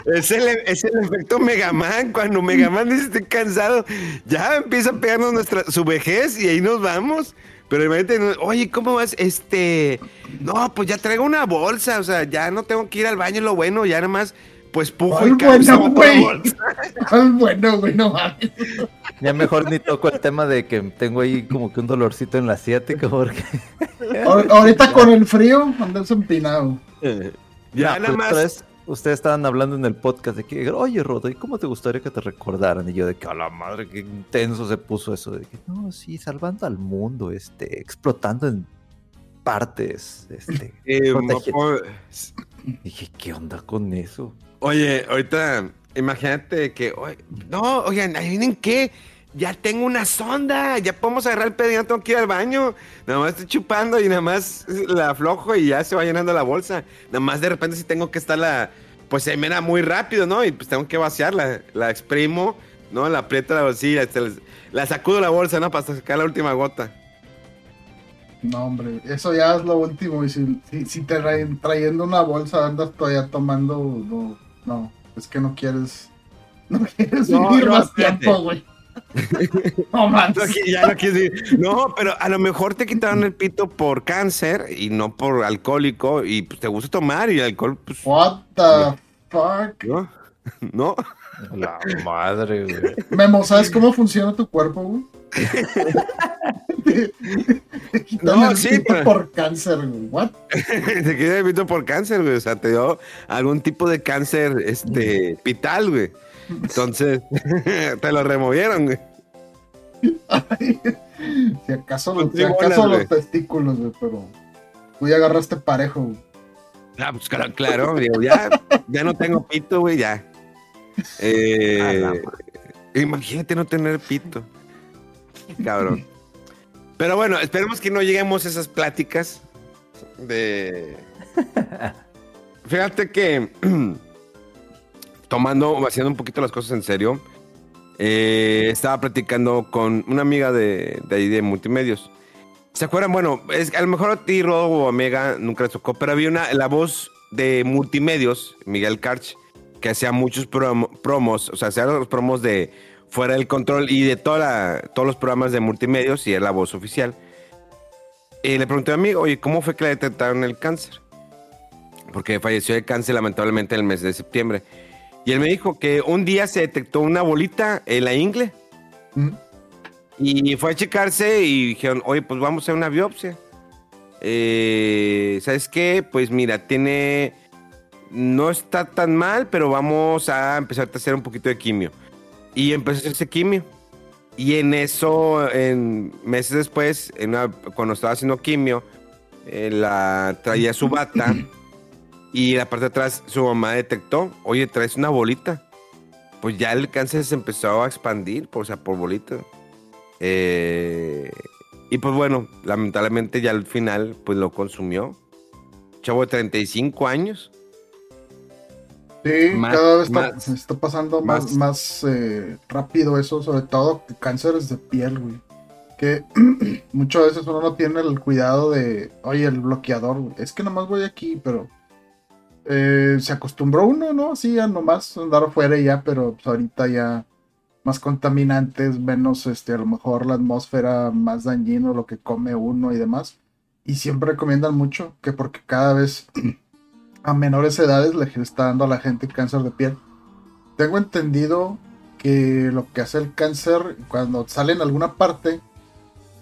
Es el, es el efecto Megaman. Cuando Megaman dice estoy cansado, ya empieza a pegarnos nuestra, su vejez y ahí nos vamos. Pero imagínate, oye, ¿cómo vas? Este, no, pues ya traigo una bolsa, o sea, ya no tengo que ir al baño, lo bueno, ya nada más, pues pujo y bueno, güey. bueno, güey, no mames. Ya mejor ni toco el tema de que tengo ahí como que un dolorcito en la asiática porque Ahor- Ahorita con el frío, andas empinado. Ya No, nada pues, más. otra vez, ustedes estaban hablando en el podcast de que, oye, Rodo, ¿y cómo te gustaría que te recordaran? Y yo de que, a la madre, qué intenso se puso eso. De que, no, sí, salvando al mundo, este, explotando en partes, este. eh, Dije, ¿qué onda con eso? Oye, ahorita, imagínate que, oye, no, oigan, adivinen qué, ya tengo una sonda, ya podemos agarrar el pedo, ya no tengo que ir al baño, nada más estoy chupando y nada más la aflojo y ya se va llenando la bolsa, nada más de repente si tengo que estarla, pues se mena muy rápido, ¿no? Y pues tengo que vaciarla, la exprimo, ¿no? La aprieto la bolsilla, este, la, la sacudo la bolsa, ¿no? Para sacar la última gota. No, hombre, eso ya es lo último. Y si, si, si te traen trayendo una bolsa andas todavía tomando, no, no, es que no quieres, no quieres No, vivir no, más espérate. tiempo, güey. No que ya no quieres decir. No, pero a lo mejor te quitaron el pito por cáncer y no por alcohólico y pues te gusta tomar y el alcohol, pues, What the fuck. ¿no? ¿No? La madre, güey. Memo, ¿sabes cómo funciona tu cuerpo, güey? Te quitan No, el sí, pito pero- por cáncer, güey. What? te quita el pito por cáncer, güey. O sea, te dio algún tipo de cáncer, este, pital, güey. Entonces, te lo removieron, güey. Ay, Si acaso, Pues si acaso tribunas, los testículos, güey, pero tú ya agarraste parejo, güey. Ah, pues claro, claro, digo, ya, ya no tengo pito, güey, ya. Eh, A la madre. imagínate no tener pito. Cabrón. Pero bueno, esperemos que no lleguemos a esas pláticas de... Fíjate que tomando, haciendo un poquito las cosas en serio, eh, estaba platicando con una amiga de, ahí de multimedios. ¿Se acuerdan? Bueno, es, a lo mejor a ti, Rodo o Omega, nunca les tocó, pero había una, la voz de multimedios, Miguel Karch, que hacía muchos promo- promos, o sea, hacía los promos de Fuera del Control y de toda todos los programas de multimedios y era la voz oficial. Y le pregunté a amigo, oye, ¿cómo fue que le detectaron el cáncer? Porque falleció de cáncer lamentablemente en el mes de septiembre. Y él me dijo que un día se detectó una bolita en la ingle. ¿Mm? Y fue a checarse y dijeron, oye, pues vamos a hacer una biopsia. Eh, ¿Sabes qué? Pues mira, tiene... No está tan mal, pero vamos a empezar a hacer un poquito de quimio. Y empezó a hacerse quimio. Y en eso, en meses después, en una- cuando estaba haciendo quimio, eh, la traía su bata y la parte de atrás su mamá detectó, oye, traes una bolita. Pues ya el cáncer se empezó a expandir, por, o sea, por bolita. Eh, y pues bueno, lamentablemente ya al final, pues lo consumió. Chavo de 35 años. Sí, Más- cada vez está, más- está pasando más, más- más eh, rápido eso, sobre todo cánceres de piel, güey. Que muchas veces uno no tiene el cuidado de, oye, el bloqueador, güey. Es que nomás voy aquí, pero eh, se acostumbró uno, ¿no? Así a nomás andar afuera ya, pero pues, ahorita ya más contaminantes, menos, este, a lo mejor la atmósfera más dañino, lo que come uno y demás. Y siempre recomiendan mucho que porque cada vez a menores edades le está dando a la gente cáncer de piel. Tengo entendido que lo que hace el cáncer cuando sale en alguna parte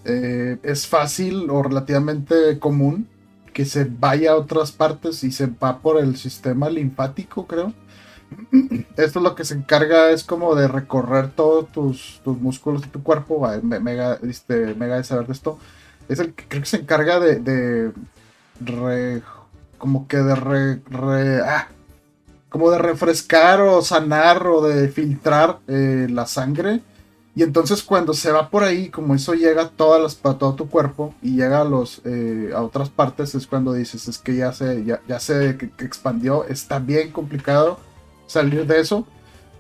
eh, es fácil o relativamente común que se vaya a otras partes y se va por el sistema linfático, creo. Esto es lo que se encarga es como de recorrer todos tus, tus músculos de tu cuerpo. Mega, este, mega de saber de esto. Es el que creo que se encarga de, de como que de re- re- ah, como de refrescar o sanar o de filtrar eh, la sangre. Y entonces cuando se va por ahí, como eso llega a todas las, para todo tu cuerpo y llega a los eh, a otras partes, es cuando dices es que ya se ya, ya se que- expandió, está bien complicado salir de eso.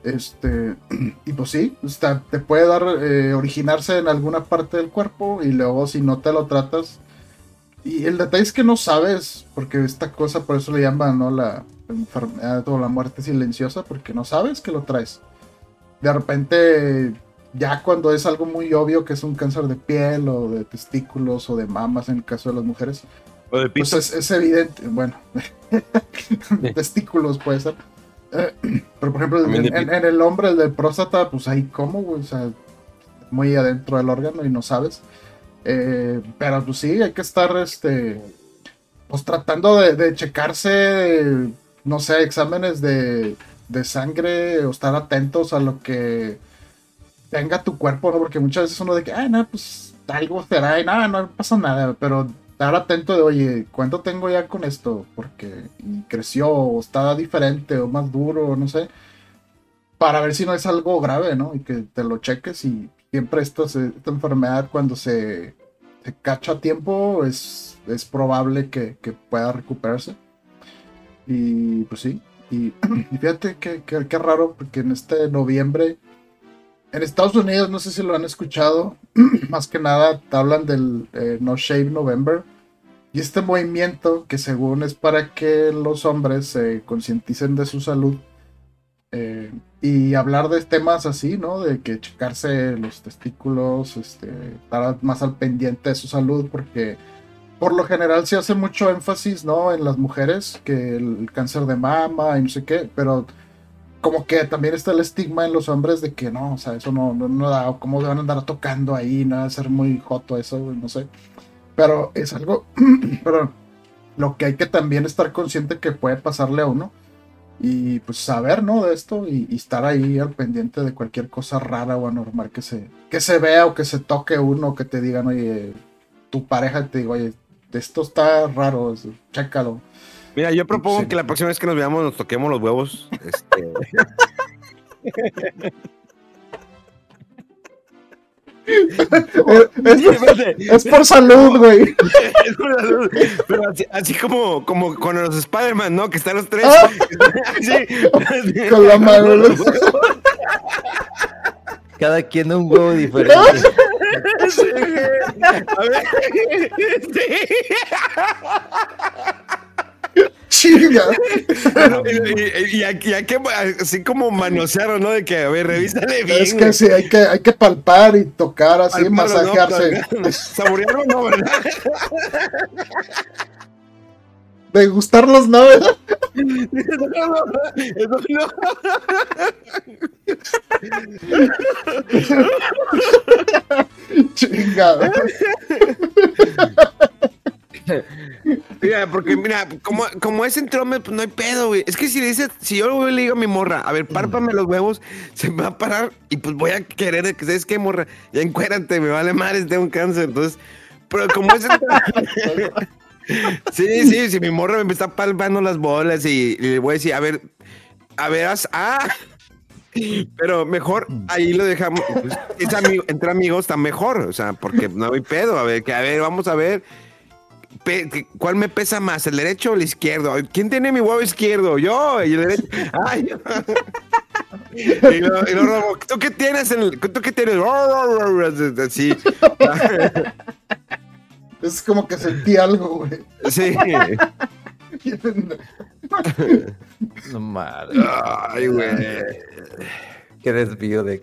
Este, y pues sí, te puede dar, eh, originarse en alguna parte del cuerpo y luego si no te lo tratas. Y el detalle es que no sabes, porque esta cosa por eso le llaman, ¿no? La enfermedad o la muerte silenciosa, porque no sabes que lo traes. De repente, ya cuando es algo muy obvio que es un cáncer de piel o de testículos o de mamas en el caso de las mujeres, O de pues es, es evidente, bueno, testículos puede ser. Eh, pero por ejemplo, en, de en- en el hombre, el de próstata, pues ahí como, güey, o sea, muy adentro del órgano y no sabes. Eh, pero pues sí, hay que estar, este, pues tratando de, de checarse, no sé, exámenes de, de sangre o estar atentos a lo que tenga tu cuerpo, ¿no? Porque muchas veces uno de que, ah, no, pues algo será y nada, no pasa nada, pero estar atento de, oye, ¿cuánto tengo ya con esto? Porque creció o está diferente o más duro, no sé, para ver si no es algo grave, ¿no? Y que te lo cheques y siempre esto se- esta enfermedad cuando se, se cacha a tiempo es, es probable que, que pueda recuperarse. Y pues sí, y, y fíjate que, que, que raro, porque en este noviembre, en Estados Unidos, no sé si lo han escuchado, más que nada hablan del eh, No Shave November. Y este movimiento que según es para que los hombres se concienticen de su salud eh, y hablar de temas así, ¿no? De que checarse los testículos, este, estar más al pendiente de su salud, porque por lo general se hace mucho énfasis, ¿no? En las mujeres, que el cáncer de mama y no sé qué, pero como que también está el estigma en los hombres de que no, o sea, eso no, no, no da, cómo van a andar tocando ahí, no va a ser muy joto eso, no sé. Pero es algo, pero lo que hay que también estar consciente que puede pasarle a uno. y pues saber, ¿no? De esto y, y estar ahí al pendiente de cualquier cosa rara o anormal que se, que se vea o que se toque uno, que te digan, oye, tu pareja te diga, oye, esto está raro, chécalo. Mira, yo propongo Sí. que la próxima vez que nos veamos nos toquemos los huevos. Este, Es, es por salud, güey. Es una luz, Pero así, así como, como con los Spider-Man, ¿no? Que están los tres. Ah. Sí. Con la mano. ¿no? Cada quien un huevo diferente. Sí. A ver. Chinga. Y, aquí hay que así como manosearon, ¿no? De que, a ver, revísale bien. Es que sí, hay que, hay que palpar y tocar así, Palmarlo, ¿no? masajearse. Saborearlo, no, ¿verdad? Degustarlos, ¿no? ¿verdad? Eso no. Chinga. Mira, porque mira, como, como es pues no hay pedo, güey. Es que si le dices, si yo le digo a mi morra, a ver, párpame los huevos, se me va a parar y pues voy a querer que, ¿sabes qué, morra? Ya encuérate, me vale madres, tengo un cáncer. Entonces, pero como es sí, sí, si mi morra me está palpando las bolas y, le voy a decir, a ver, a ver, ah. Pero mejor ahí lo dejamos. pues, entre amigos está mejor, o sea, porque no hay pedo. A ver, que a ver, vamos a ver. Pe- ¿Cuál me pesa más, el derecho o el izquierdo? ¿Quién tiene mi huevo izquierdo? Yo, y el derecho. Ay, yo. y luego, y ¿tú qué tienes? En el, ¿Tú qué tienes? Así. Es como que sentí algo, güey. Sí. No madre. Ay, güey. Qué desvío de.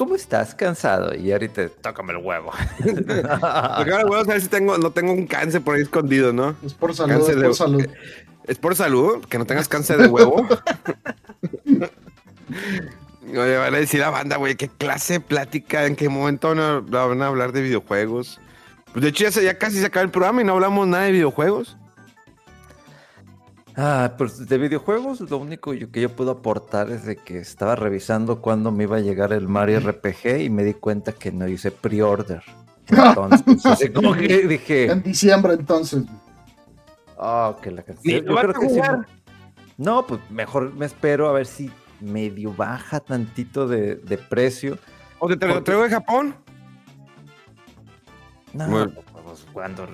¿Cómo estás? Cansado. Y ahorita tócame el huevo. Porque ahora voy a ver si tengo, no tengo un cáncer por ahí escondido, ¿no? Es por salud, Cáncer es de- por salud. ¿Es por salud? ¿Que no tengas cáncer de huevo? Oye, van a decir la banda, güey, ¿qué clase de plática? ¿En qué momento no van a hablar de videojuegos? Pues de hecho ya, se- ya casi se acaba el programa y no hablamos nada de videojuegos. Ah, pues de videojuegos lo único yo- que yo puedo aportar es de que estaba revisando cuándo me iba a llegar el Mario RPG y me di cuenta que no hice pre-order. Entonces, así como que dije, En diciembre, entonces. oh, que la canción. lo vas a sí No, pues mejor me espero a ver si medio baja tantito de, de precio. ¿O te, te lo Porque- traigo de Japón? No, Bueno. pues cuando.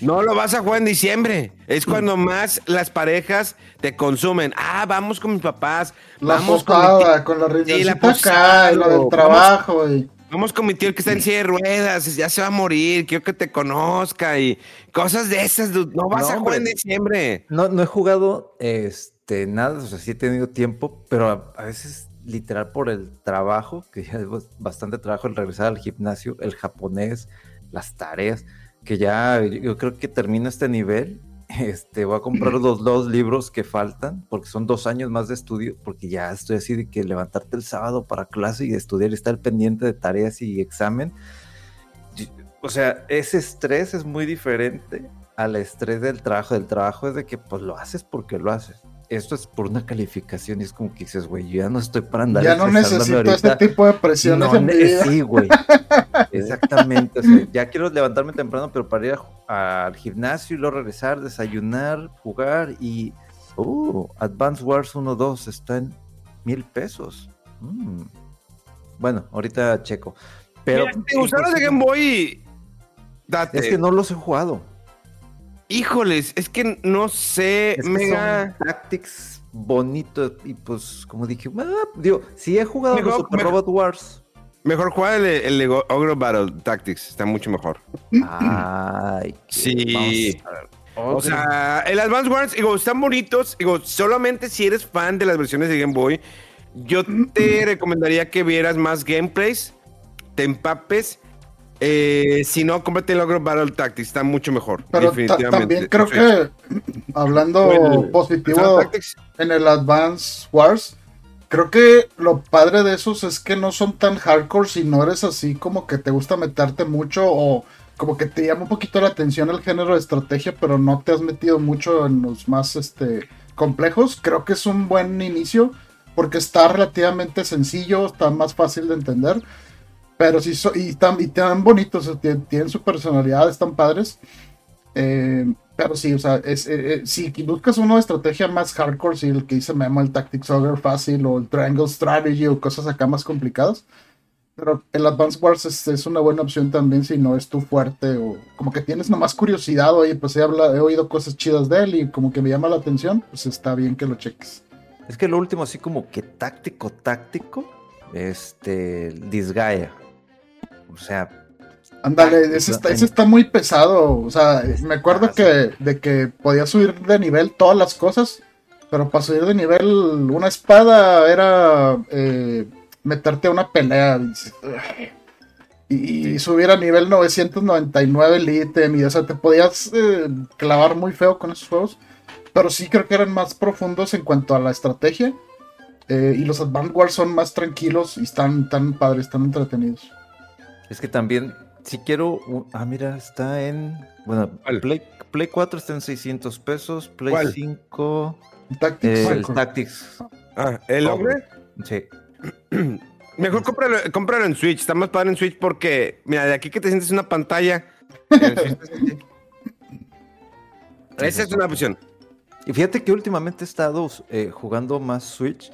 No lo vas a jugar en diciembre. Es cuando más las parejas te consumen. Ah, vamos con mis papás. La vamos con mi posada, con la Sí, la posada, acá, y lo del vamos- trabajo, y Vamos con mi tío que está en silla de ruedas, ya se va a morir, quiero que te conozca y cosas de esas, dude. no vas No, a jugar en diciembre. No, no he jugado este, nada, o sea, sí he tenido tiempo, pero a, a veces literal por el trabajo, que ya es bas- bastante trabajo el regresar al gimnasio, el japonés, las tareas, que ya yo- creo que termino este nivel. Este, voy a comprar los dos libros que faltan, porque son dos años más de estudio, porque ya estoy así de que levantarte el sábado para clase y estudiar y estar pendiente de tareas y examen. O sea, ese estrés es muy diferente al estrés del trabajo. Del trabajo es de que pues lo haces porque lo haces. Esto es por una calificación y es como que dices, güey, yo ya no estoy para andar ya no necesito ahorita. este tipo de presiones No, en mi ne- vida. sí, güey. Exactamente. o sea, ya quiero levantarme temprano, pero para ir a al gimnasio y luego regresar, desayunar, jugar y. Uh, Advance Wars 1-2 está en mil pesos. Mm. Bueno, ahorita checo. Pero Mira, te gustaron los de Game Boy, date. es que no los he jugado. Híjoles, es que no sé, Es que mega. son tactics bonitos y pues como dije, ah, digo, sí he jugado Mejor- Super mejor- Robot Wars. Mejor juega el, el Ogre Battle Tactics. Está mucho mejor. Ay, Sí. O sea, el Advance Wars, digo, están bonitos. Digo, solamente si eres fan de las versiones de Game Boy, yo te recomendaría que vieras más gameplays, te empapes. Eh, si no, cómprate el Ogre Battle Tactics, está mucho mejor. Pero definitivamente. también creo que, hablando positivo Tactics. en el Advance Wars, creo que lo padre de esos es que no son tan hardcore si no eres así como que te gusta meterte mucho o como que te llama un poquito la atención el género de estrategia, pero no te has metido mucho en los más este, complejos. Creo que es un buen inicio porque está relativamente sencillo, está más fácil de entender. Pero sí, so- y, están, y están bonitos, tienen, tienen su personalidad, están padres. Eh, pero sí, o sea, es, eh, eh, si buscas uno de estrategia más hardcore, sí, el que dice Memo, el Tactics Ogre fácil, o el Triangle Strategy, o cosas acá más complicadas. Pero el Advance Wars es, es una buena opción también si no es tu fuerte, o como que tienes nomás curiosidad, oye, pues he, habla- he oído cosas chidas de él y como que me llama la atención, pues está bien que lo cheques. Es que lo último, así como que táctico, táctico, este, Disgaea. O sea, Ándale, ese está, ese está muy pesado. O sea, me acuerdo Ah, que, de que podías subir de nivel todas las cosas, pero para subir de nivel una espada era eh, meterte a una pelea. Y, y subir a nivel 999 el ítem, y o sea, te podías eh, clavar muy feo con esos juegos. Pero sí creo que eran más profundos en cuanto a la estrategia. eh, y los Advance Wars son más tranquilos y están tan padres, están entretenidos. Es que también, si quiero, un- ah, mira, está en, bueno. Play, Play 4 está en 600 pesos, Play ¿Cuál? 5, Tactics, eh, el. Tactics. Ah, el Ogre. Sí. Mejor cómpralo, cómpralo en Switch. Está más padre en Switch porque, mira, de aquí que te sientes una pantalla. Esa es una opción. Y fíjate que últimamente he estado eh, jugando más Switch,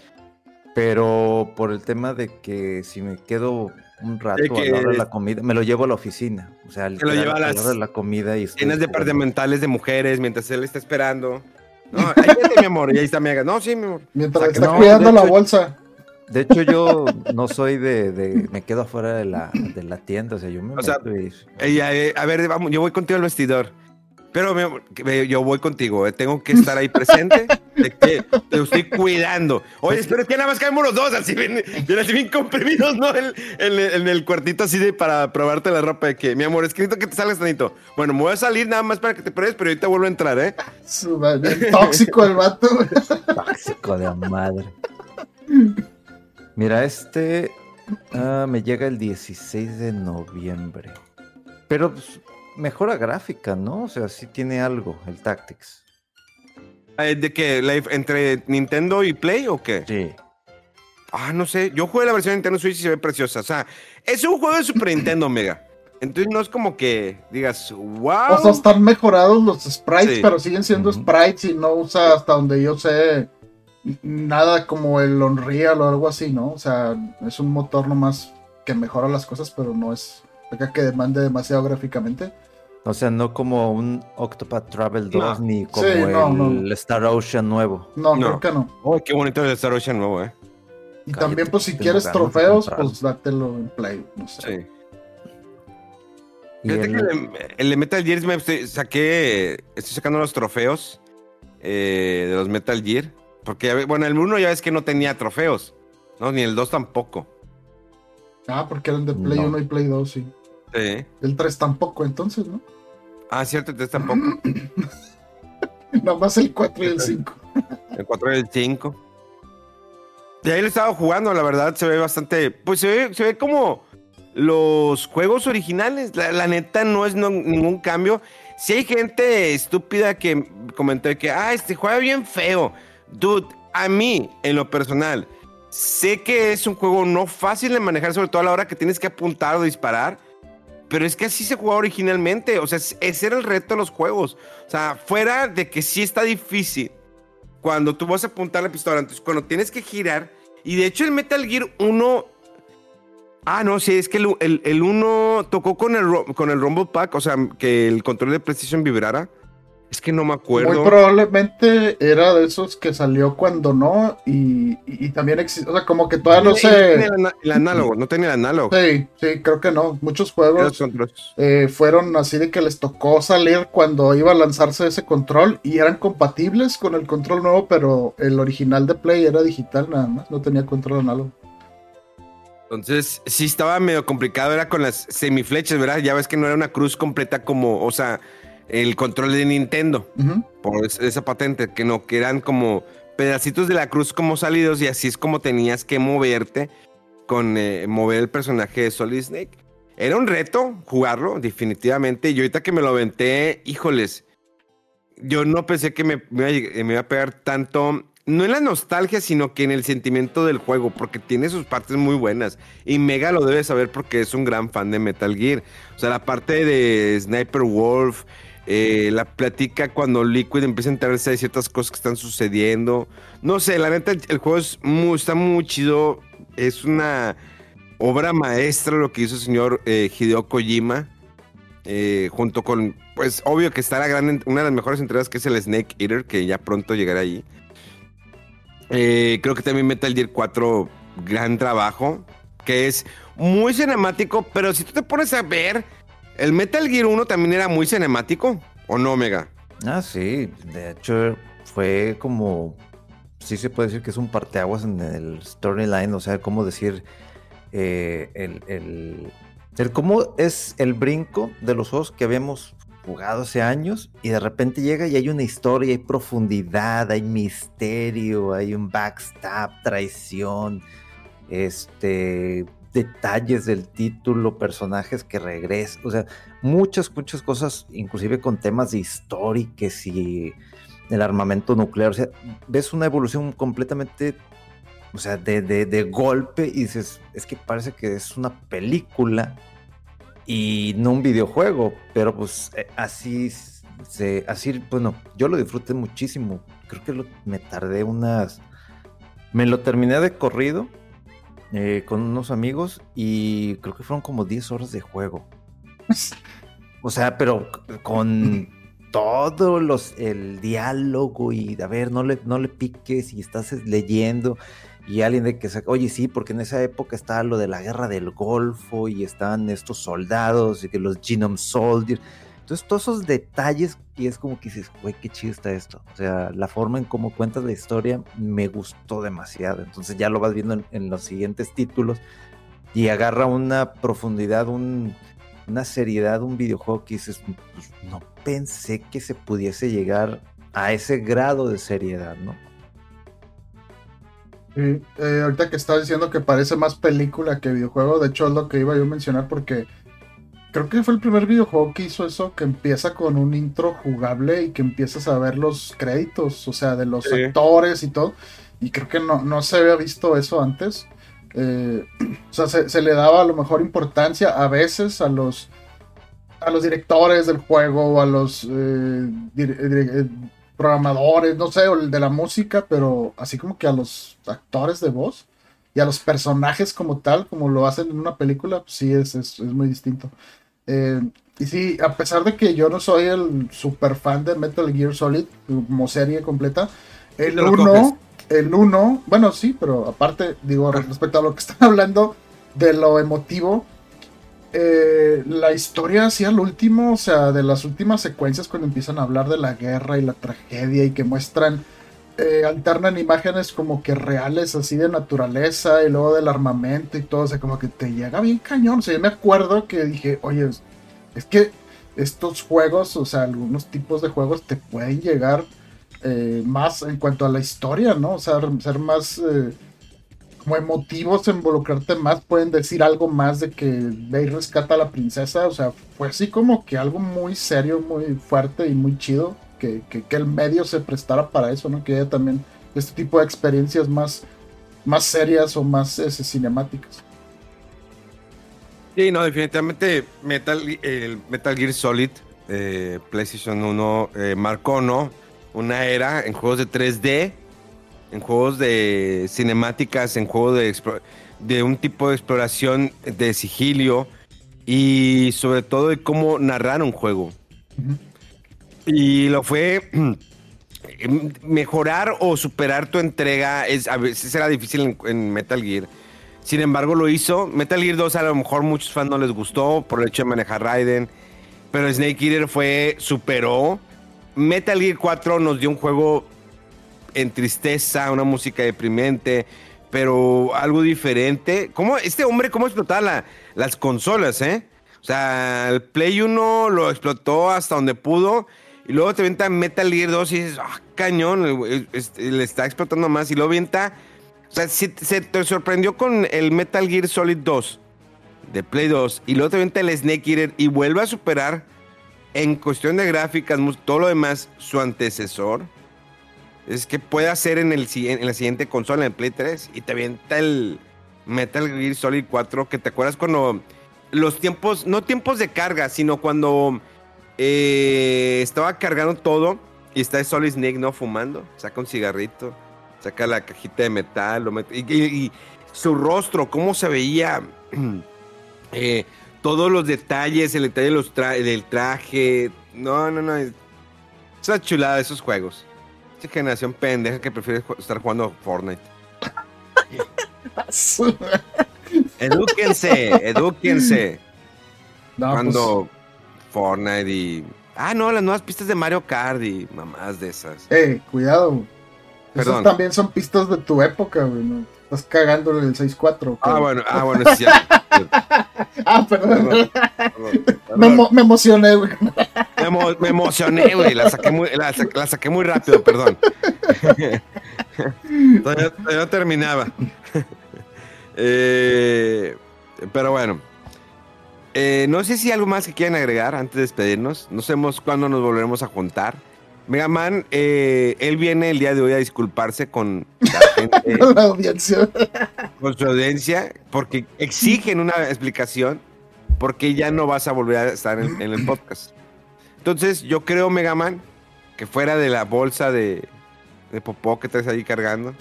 pero por el tema de que si me quedo un rato De a que la hora de la comida, me lo llevo a la oficina. O sea, literal, lleva a a la hora de la comida y jugando. departamentales de mujeres mientras él está esperando. No, ahí vete, mi amor. Y ahí está mi amiga. No, sí, mi amor. Mientras Saca- está no, cuidando la hecho- bolsa. De hecho, yo no soy de, de- me quedo afuera de la, de la tienda, o sea, yo me O sea, meto y- Ella, eh, a ver, vamos, yo voy contigo al vestidor. Pero mi amor, que ve- yo voy contigo, eh, tengo que estar ahí presente, de que te estoy cuidando. Oye, pero es que nada más caemos los dos, así bien, bien, así bien comprimidos, ¿no? En, en- en el cuartito así de para probarte la ropa de que, mi amor, escrito que te salgas tanito. Bueno, me voy a salir nada más para que te pruebes, pero ahorita vuelvo a entrar, ¿eh? Tóxico el vato. Tóxico de madre. Mira, este ah, me llega el 16 de noviembre. Pero pues, mejora gráfica, ¿no? O sea, sí tiene algo, el Tactics. Eh, ¿De qué? ¿La dif- ¿Entre Nintendo y Play o qué? Sí. Ah, no sé. Yo jugué la versión de Nintendo Switch y se ve preciosa. O sea, es un juego de Super Nintendo, Mega. Entonces no es como que digas, wow. O sea, están mejorados los sprites, Sí. pero siguen siendo sprites y no usa hasta donde yo sé nada como el Unreal o algo así, ¿no? O sea, es un motor nomás que mejora las cosas, pero no es acá que demande demasiado gráficamente. O sea, no como un Octopath Travel 2 No. ni como Sí, no, el no. Star Ocean nuevo. No, No. creo que no. Oh, qué bonito el Star Ocean nuevo, eh. Y Cállate, también, pues si quieres trofeos, pues dátelo en Play, no sé. Sí. Fíjate el- que el, el de Metal Gear me estoy- saqué, estoy sacando los trofeos eh, de los Metal Gear. Porque, bueno, el 1 ya ves que no tenía trofeos, ¿no? Ni el 2 tampoco. Ah, porque eran de Play No. 1 y Play 2, sí. Sí. El 3 tampoco, entonces, ¿no? Ah, cierto, el 3 tampoco. Nada más el 4 y el 5. El 4 y el 5. Y ahí lo he estado jugando, la verdad, se ve bastante. Pues se ve, se ve como los juegos originales. La, la neta no es no- ningún cambio. Si hay gente estúpida que comentó que, ah, este juega bien feo. Dude, a mí, en lo personal, sé que es un juego no fácil de manejar, sobre todo a la hora que tienes que apuntar o disparar. Pero es que así se jugaba originalmente. O sea, es- ese era el reto de los juegos. O sea, fuera de que sí está difícil cuando tú vas a apuntar la pistola, entonces cuando tienes que girar, y de hecho el Metal Gear 1, ah, no, sí, es que el, el, el 1 tocó con el, con el Rumble Pack, o sea, que el control de PlayStation vibrara, Es que no me acuerdo. Muy probablemente era de esos que salió cuando no y, y- y también existe, o sea, como que todavía no sé. el, el análogo, no tenía el análogo. Sí, sí, creo que no. Muchos juegos eh, fueron así de que les tocó salir cuando iba a lanzarse ese control y eran compatibles con el control nuevo, pero el original de Play era digital nada más, no tenía control análogo. Entonces, sí estaba medio complicado, era con las semiflechas, ¿verdad? Ya ves que no era una cruz completa como, o sea, el control de Nintendo, por es- esa patente, que no, que eran como pedacitos de la cruz como salidos y así es como tenías que moverte con eh, mover el personaje de Solid Snake. Era un reto jugarlo, definitivamente. Y ahorita que me lo aventé, híjoles, yo no pensé que me, me iba, a me iba a pegar tanto, no en la nostalgia, sino que en el sentimiento del juego, porque tiene sus partes muy buenas. Y Mega lo debe saber porque es un gran fan de Metal Gear. O sea, la parte de Sniper Wolf, eh, la platica cuando Liquid empieza a enterarse de ciertas cosas que están sucediendo. No sé, la neta, el juego es muy, está muy chido. Es una obra maestra lo que hizo el señor eh, Hideo Kojima. eh, junto con, pues, obvio que está la gran, una de las mejores entregas que es el Snake Eater, que ya pronto llegará allí. Eh, creo que también Metal Gear 4, gran trabajo, que es muy cinemático, pero si tú te pones a ver, el Metal Gear 1 también era muy cinemático, ¿o no, Omega? Ah, sí, de hecho fue como, sí se puede decir que es un parteaguas en el storyline, o sea, cómo decir, eh, el, el, el cómo es el brinco de los juegos que habíamos jugado hace años y de repente llega y hay una historia, hay profundidad, hay misterio, hay un backstab, traición, este, detalles del título, personajes que regresan, o sea, muchas, muchas cosas, inclusive con temas de históricas y el armamento nuclear. O sea, ves una evolución completamente, o sea, de, de, de golpe y dices, es que parece que es una película y no un videojuego, pero pues eh, así se, así, bueno, yo lo disfruté muchísimo. Creo que me tardé unas, me lo terminé de corrido eh, con unos amigos y creo que fueron como 10 horas de juego. O sea, pero con todo los, el diálogo y a ver, no le, no le piques y estás es- leyendo y alguien de que se, oye, sí, porque en esa época estaba lo de la guerra del Golfo y estaban estos soldados y que los Genome Soldiers. Entonces, todos esos detalles y es como que dices, güey, qué chido está esto. O sea, la forma en cómo cuentas la historia me gustó demasiado. Entonces, ya lo vas viendo en, los siguientes títulos y agarra una profundidad, un, una seriedad, un videojuego que dices, pues, no pensé que se pudiese llegar a ese grado de seriedad, ¿no? Sí, eh, ahorita que estás diciendo que parece más película que videojuego, de hecho es lo que iba yo a mencionar porque creo que fue el primer videojuego que hizo eso, que empieza con un intro jugable y que empiezas a ver los créditos, o sea, de los Sí. actores y todo, y creo que no, no se había visto eso antes. Eh, o sea, se, se le daba a lo mejor importancia a veces a los a los directores del juego a los eh, eh, eh, programadores, no sé, o el de la música, pero así como que a los actores de voz y a los personajes como tal, como lo hacen en una película, pues sí, es, es, es muy distinto. Eh, y sí, a pesar de que yo no soy el super fan de Metal Gear Solid como serie completa, el Te lo coges. 1, el 1, bueno, sí, pero aparte, digo, respecto a lo que están hablando de lo emotivo, eh, la historia hacia el último, o sea, de las últimas secuencias cuando empiezan a hablar de la guerra y la tragedia y que muestran, eh, alternan imágenes como que reales así de naturaleza y luego del armamento y todo, o sea, como que te llega bien cañón. O sea, yo me acuerdo que dije, oye, es, que estos juegos, o sea, algunos tipos de juegos te pueden llegar eh, más en cuanto a la historia, ¿no? O sea, ser más... eh, como emotivos, involucrarte más, pueden decir algo más de que ve y rescata a la princesa, o sea, fue así como que algo muy serio, muy fuerte y muy chido, que, que, que el medio se prestara para eso, ¿no? Que haya también este tipo de experiencias más, más serias o más ese, cinemáticas. Sí, no, definitivamente Metal, el Metal Gear Solid, eh, PlayStation 1, eh, marcó, ¿no? Una era en juegos de 3D, en juegos de cinemáticas, en juegos de, de un tipo de exploración de sigilio y sobre todo de cómo narrar un juego. Ujú. Y lo fue mejorar o superar tu entrega. Es, a veces era difícil en, Metal Gear. Sin embargo, lo hizo. Metal Gear 2 a lo mejor muchos fans no les gustó por el hecho de manejar Raiden. Pero Snake Eater fue, superó. Metal Gear 4 nos dio un juego en tristeza, una música deprimente, pero algo diferente. ¿Cómo, este hombre, cómo explotaba la- las consolas, eh? O sea, el Play 1 lo explotó hasta donde pudo. Y luego te venta Metal Gear 2 y dices, ah, cañón, este, le está explotando más. Y luego venta, o sea, si se te sorprendió con el Metal Gear Solid 2 de Play 2 y luego te venta el Snake Eater y vuelve a superar en cuestión de gráficas, todo lo demás, su antecesor. Es que puede hacer en, el, la siguiente consola, en el Play 3, y te avienta el Metal Gear Solid 4, que te acuerdas cuando los tiempos, no tiempos de carga, sino cuando eh, estaba cargando todo y está Solid Snake, ¿no? Fumando, saca un cigarrito, saca la cajita de metal, lo mete, y, y- y su rostro, cómo se veía, eh, todos los detalles, el detalle de los tra- del traje, no, no, no, es una chulada de esos juegos. Esa generación pendeja que prefiere estar jugando Fortnite. Edúquense, edúquense. No, Cuando Fortnite y. Ah, no, las nuevas pistas de Mario Kart y mamás de esas. eh, cuidado. Esas también son pistas de tu época, güey. ¿no? Estás cagándole el 6-4. Ah, bueno, ah, bueno, es cierto. Ah, perdón. Perdón, perdón, Me, perdón. emo- me emocioné, güey. Me, emo- me emocioné, güey. La saqué muy, la, sa- la saqué muy rápido, perdón. todavía, todavía terminaba. Eh, pero bueno. Eh, no sé si hay algo más que quieran agregar antes de despedirnos. No sabemos cuándo nos volveremos a juntar. Mega Man, eh, él viene el día de hoy a disculparse con la gente, Con la audiencia. con su audiencia, porque exigen una explicación, porque ya no vas a volver a estar en, en el podcast. Entonces, yo creo, Mega Man, que fuera de la bolsa de, de popó que traes ahí cargando.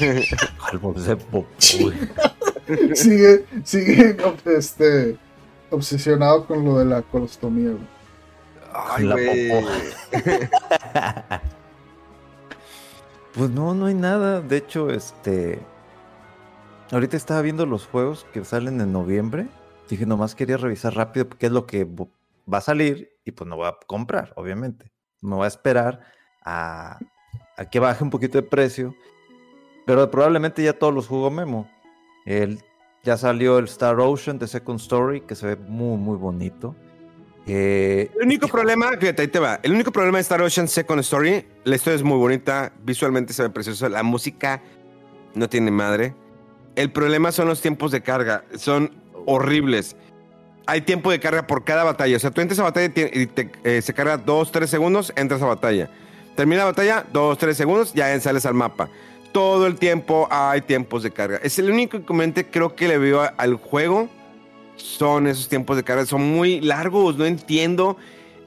Al bolsa de popó, sigue, sigue este, obsesionado con lo de la colostomía, güey. Ay, La güey. Pues no, no hay nada. De hecho, este. Ahorita estaba viendo los juegos que salen en noviembre. Dije, nomás quería revisar rápido qué es lo que va a salir. Y pues no voy a comprar, obviamente. Me voy a esperar a, a que baje un poquito de precio. Pero probablemente ya todos los jugó Memo. El, ya salió el Star Ocean de Second Story, que se ve muy, muy bonito. Eh, El único problema, fíjate, ahí te va. El único problema de Star Ocean Second Story, la historia es muy bonita, visualmente se ve precioso, la música no tiene madre. El problema son los tiempos de carga, son horribles. Hay tiempo de carga por cada batalla. O sea, tú entras a batalla y te- y te- eh, se carga 2, 3 segundos, entras a batalla. Termina la batalla, 2, 3 segundos, ya sales al mapa. Todo el tiempo hay tiempos de carga. Es el único inconveniente creo que le veo a- al juego son esos tiempos de carga. Son muy largos, no entiendo.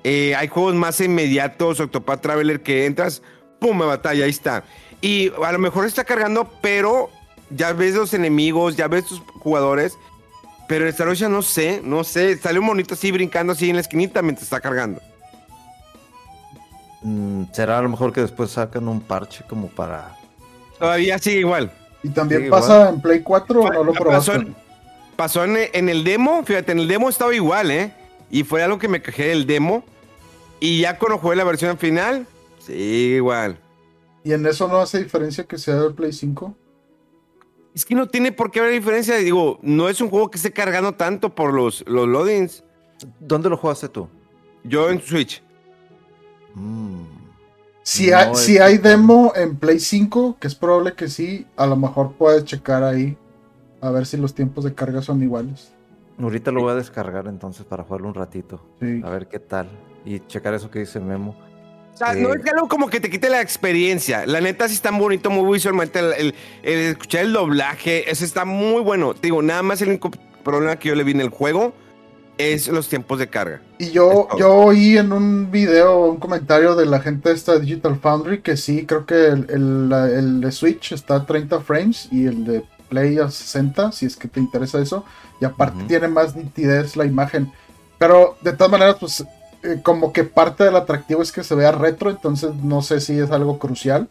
Eh, hay juegos más inmediatos, Octopath Traveler, que entras, pum, me batalla, ahí está. Y a lo mejor está cargando, pero ya ves los enemigos, ya ves tus jugadores. Pero en Star Ocean no sé, no sé. Sale un monito así brincando así en la esquinita mientras está cargando. mm, será a lo mejor que después sacan un parche como para. Todavía sigue igual. ¿Y también pasa en Play 4 o no lo Pasó probaste? en, pasó en, en el demo, fíjate, en el demo estaba igual, ¿eh? Y fue algo que me quejé del demo. Y ya cuando jugué la versión final, sí, igual. ¿Y en eso no hace diferencia que sea del Play 5? Es que no tiene por qué haber diferencia. Digo, no es un juego que esté cargando tanto por los, los loadings. ¿Dónde lo jugaste tú? Yo en Switch. Mm, Si, No, hay, es si hay demo en Play 5, que es probable que sí, a lo mejor puedes checar ahí a ver si los tiempos de carga son iguales. Ahorita lo voy a descargar entonces para jugarlo un ratito. Sí. A ver qué tal. Y checar eso que dice Memo. O sea, Eh, no es algo como que te quite la experiencia. La neta sí está bonito, muy visualmente. El, el- el escuchar el doblaje, eso está muy bueno. Te digo, nada más el único problema que yo le vi en el juego es los tiempos de carga. Y yo, yo oí en un video, un comentario de la gente de esta Digital Foundry que sí, creo que el, el- de Switch está a 30 frames y el de Play a 60, si es que te interesa eso. Y aparte tiene más nitidez la imagen. Pero de todas maneras, pues eh, como que parte del atractivo es que se vea retro, entonces no sé si es algo crucial.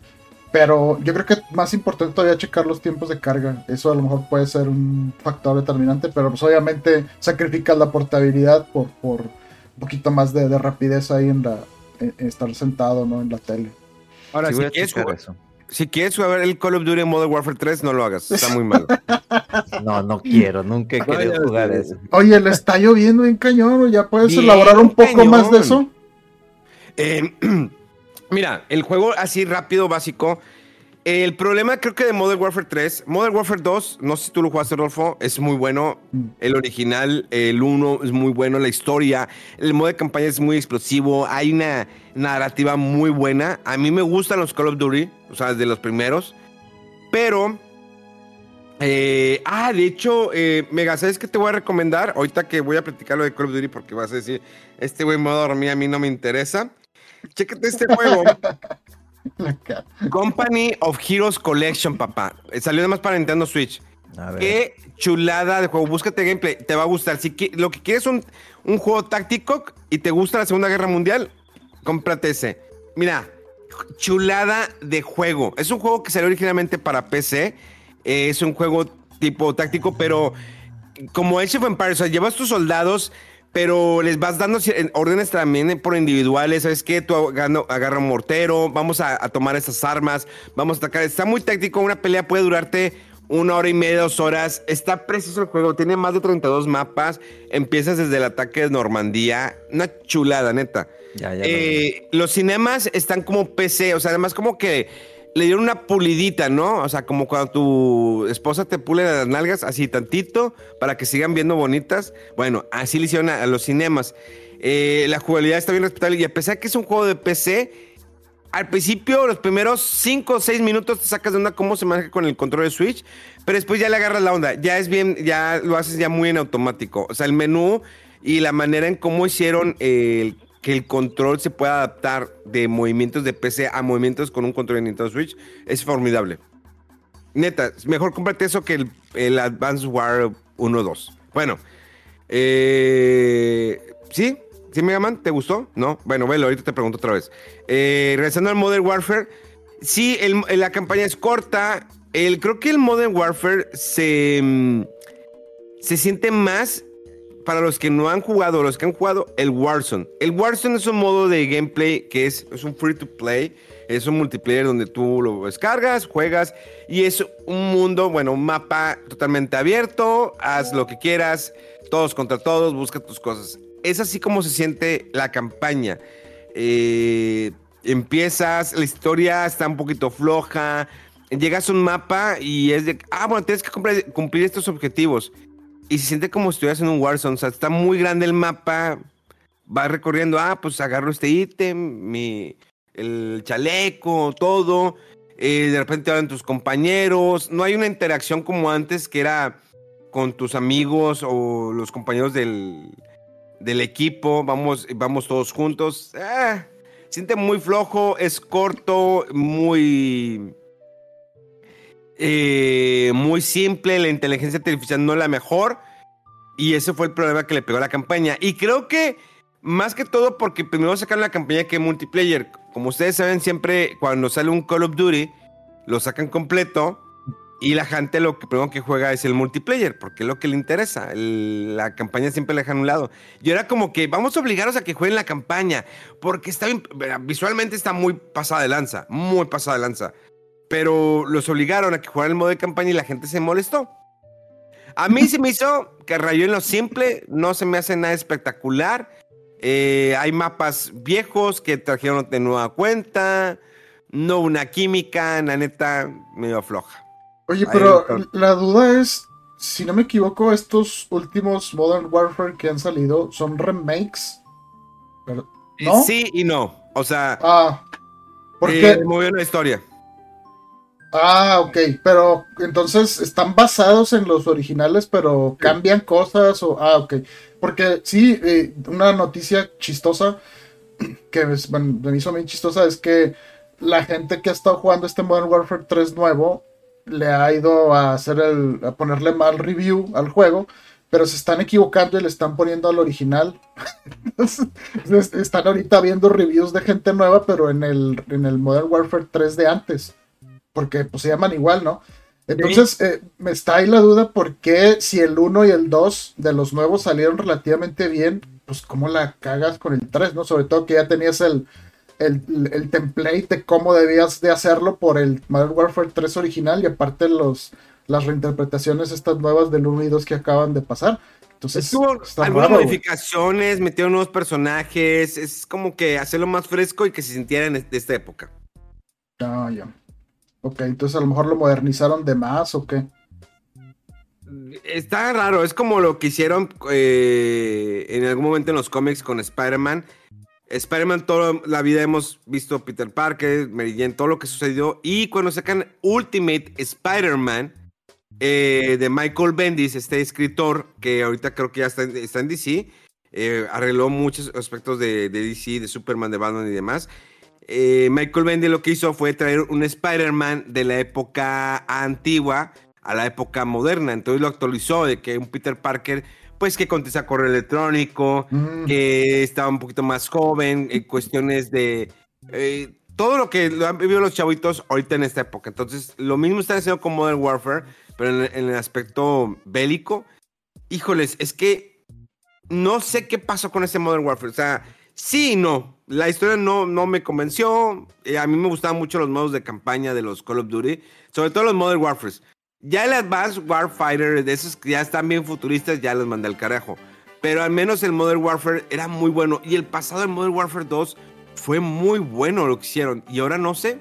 Pero yo creo que más importante todavía checar los tiempos de carga. Eso a lo mejor puede ser un factor determinante, pero pues obviamente sacrificas la portabilidad por, por un poquito más de, de rapidez ahí en la en- en estar sentado ¿no? en la tele. Ahora, Sí, si, quieres jugar, eso. si quieres jugar el Call of Duty Modern Warfare 3, no lo hagas. Está muy malo. No, no quiero, nunca he querido jugar sí. eso. Oye, le está lloviendo bien cañón, ya puedes Bien elaborar un poco cañón. más de eso. Eh, mira, el juego así rápido, básico. El problema creo que de Modern Warfare 3, Modern Warfare 2, no sé si tú lo jugaste, Rodolfo, es muy bueno. El original, el 1 es muy bueno, la historia, el modo de campaña es muy explosivo, hay una narrativa muy buena. A mí me gustan los Call of Duty, o sea, de los primeros. Pero, eh, ah, de hecho, eh, Mega, ¿sabes qué te voy a recomendar? Ahorita que voy a platicar lo de Call of Duty porque vas a decir, este güey me va a dormir, a mí no me interesa. Chécate este juego. Company of Heroes Collection, papá. Eh, Salió además para Nintendo Switch. A ver. Qué chulada de juego. Búscate gameplay. Te va a gustar. Si lo que quieres es un, un juego táctico y te gusta la Segunda Guerra Mundial, cómprate ese. Mira, chulada de juego. Es un juego que salió originalmente para PC. Eh, es un juego tipo táctico, pero como Age of Empires, o sea, llevas tus soldados, pero les vas dando órdenes también por individuales. ¿Sabes qué? Tú agarra, un mortero, vamos a, a tomar esas armas, vamos a atacar. Está muy táctico. Una pelea puede durarte una hora y media, dos horas. Está precioso el juego. Tiene más de 32 mapas. Empiezas desde el ataque de Normandía. Una chulada, neta. Ya, ya Eh, los cinemas están como PC, o sea, además como que le dieron una pulidita, ¿no? O sea, como cuando tu esposa te pule las nalgas así tantito para que sigan viendo bonitas. Bueno, así le hicieron a, los cinemas. Eh, la jugabilidad está bien respetable y a pesar que es un juego de PC, al principio, los primeros 5 o 6 minutos te sacas de onda cómo se maneja con el control de Switch, pero después ya le agarras la onda. Ya es bien, ya lo haces ya muy en automático. O sea, el menú y la manera en cómo hicieron el- que el control se pueda adaptar de movimientos de PC a movimientos con un control de Nintendo Switch es formidable. Neta, mejor cómprate eso que el, el Advance War 1-2. Bueno, eh, ¿sí? ¿Sí, Mega Man? ¿Te gustó? No. Bueno, velo, ahorita te pregunto otra vez. Eh, regresando al Modern Warfare, sí, la campaña es corta. El, creo que el Modern Warfare se, mm, se siente más para los que no han jugado, los que han jugado, el Warzone. El Warzone es un modo de gameplay que es, es un free to play, es un multiplayer donde tú lo descargas, juegas y es un mundo, bueno, un mapa totalmente abierto, haz lo que quieras, todos contra todos, busca tus cosas. Es así como se siente la campaña. Eh, empiezas, la historia está un poquito floja, llegas a un mapa y es de, ah, bueno, tienes que cumplir, cumplir estos objetivos. Y se siente como si estuvieras en un Warzone. O sea, está muy grande el mapa. Vas recorriendo, ah, pues agarro este ítem, mi, el chaleco, todo. Eh, de repente hablan tus compañeros. No hay una interacción como antes que era con tus amigos o los compañeros del, del equipo. Vamos, vamos todos juntos. Ah, siente muy flojo, es corto, muy eh, muy simple, la inteligencia artificial no la mejor. Y ese fue el problema que le pegó a la campaña. Y creo que más que todo porque primero sacaron la campaña que multiplayer. Como ustedes saben, siempre cuando sale un Call of Duty, lo sacan completo. Y la gente lo que primero que juega es el multiplayer, porque es lo que le interesa. La campaña siempre la dejan a un lado. Y era como que vamos a obligarlos a que jueguen la campaña, porque está visualmente está muy pasada de lanza, muy pasada de lanza pero los obligaron a que jugaran el modo de campaña y la gente se molestó. A mí se me hizo que rayó en lo simple, no se me hace nada espectacular. Eh, hay mapas viejos que trajeron de nueva cuenta, no una química, la neta, medio floja. Oye, pero la duda es, si no me equivoco, estos últimos Modern Warfare que han salido son remakes. Pero- ¿No? Sí y no, o sea, Ah, porque... eh, muy buena historia. Ah, ok, pero entonces están basados en los originales, pero cambian cosas o... Ah, ok. Porque sí, eh, una noticia chistosa, que es- bueno, me hizo muy chistosa, es que la gente que ha estado jugando este Modern Warfare 3 nuevo le ha ido a hacer el... a ponerle mal review al juego, pero se están equivocando y le están poniendo al original. Están ahorita viendo reviews de gente nueva, pero en el, en el Modern Warfare 3 de antes, porque pues se llaman igual, ¿no? Entonces, eh, me está ahí la duda por qué si el 1 y el 2 de los nuevos salieron relativamente bien, pues cómo la cagas con el 3, ¿no? Sobre todo que ya tenías el, el, el template de cómo debías de hacerlo por el Modern Warfare 3 original y aparte los, las reinterpretaciones estas nuevas del 1 y 2 que acaban de pasar. Entonces, Tuvo está algunas raro, modificaciones, metieron nuevos personajes, es como que hacerlo más fresco y que se sintiera en esta época. Ah, ya. Ok, entonces a lo mejor lo modernizaron de más o qué. Está raro, es como lo que hicieron eh, en algún momento en los cómics con Spider-Man. Spider-Man, toda la vida hemos visto Peter Parker, Mary Jane, todo lo que sucedió. Y cuando sacan Ultimate Spider-Man eh, de Michael Bendis, este escritor que ahorita creo que ya está, está en DC, eh, arregló muchos aspectos de DC, de Superman, de Batman y demás. Eh, Michael Bendis lo que hizo fue traer un Spider-Man de la época antigua a la época moderna. Entonces lo actualizó de que un Peter Parker, pues que contesta correo electrónico, Mm, que estaba un poquito más joven, en cuestiones de eh, todo lo que lo han vivido los chavitos ahorita en esta época. Entonces, lo mismo están haciendo con Modern Warfare, pero en, en el aspecto bélico. Híjoles, es que no sé qué pasó con ese Modern Warfare. O sea, sí y no. La historia no, no me convenció. Eh, a mí me gustaban mucho los modos de campaña de los Call of Duty, sobre todo los Modern Warfare. Ya el Advanced Warfighter, de esos que ya están bien futuristas, ya los mandé al carajo. Pero al menos el Modern Warfare era muy bueno. Y el pasado del Modern Warfare 2 fue muy bueno lo que hicieron. Y ahora no sé.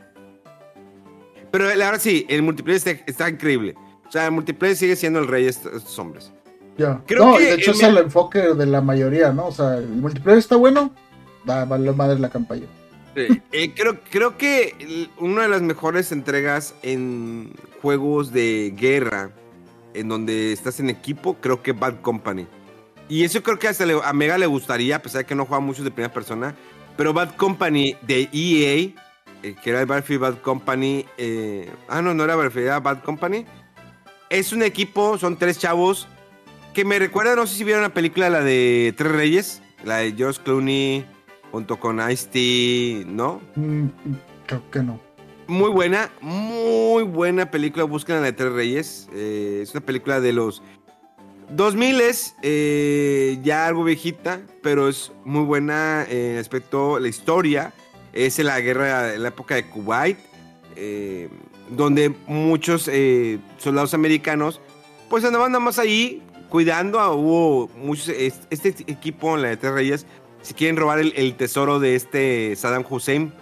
Pero ahora sí, el multiplayer está, está increíble. O sea, el multiplayer sigue siendo el rey de estos, hombres. ya. creo no, que de hecho el es el enfoque de la mayoría, ¿no? O sea, el multiplayer está bueno, va, vale madre la campaña. Eh, creo, creo que una de las mejores entregas en juegos de guerra, en donde estás en equipo, creo que Bad Company. Y eso creo que hasta a Mega le gustaría, a pesar de que no juega mucho de primera persona. Pero Bad Company de EA, eh, que era el Battlefield Bad Company. eh, ah, no, no era Battlefield, era Bad Company. Es un equipo, son tres chavos que me recuerda, no sé si vieron la película, la de Tres Reyes, la de George Clooney junto con Ice-T, ¿no? Mm, creo que no. Muy buena, muy buena película. Buscan a la de Tres Reyes. Eh, es una película de los 2000 eh, ya algo viejita, pero es muy buena en aspecto la historia. Es en la guerra, en la época de Kuwait, eh, donde muchos eh, soldados americanos pues andaban nada más ahí cuidando. a- Hubo muchos, es- este equipo, la de Tres Reyes, si quieren robar el, el tesoro de este Saddam Hussein.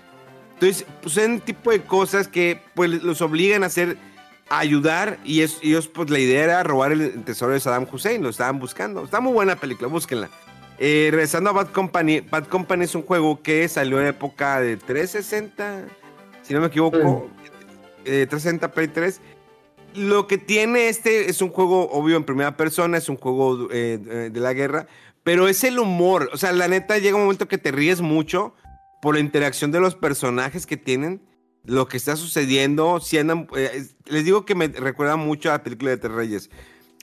Entonces, pues son tipo de cosas que pues los obligan a hacer, a ayudar y es- ellos pues la idea era robar el tesoro de Saddam Hussein, lo estaban buscando. Está muy buena película, búsquenla. Eh, regresando a Bad Company, Bad Company es un juego que salió en la época de 360, si no me equivoco, eh, 360 Play 3. Lo que tiene este es un juego obvio en primera persona, es un juego eh, de la guerra, pero es el humor. O sea, la neta llega un momento que te ríes mucho por la interacción de los personajes que tienen, lo que está sucediendo. Si andan, eh, es- les digo que me recuerda mucho a la película de Tres Reyes.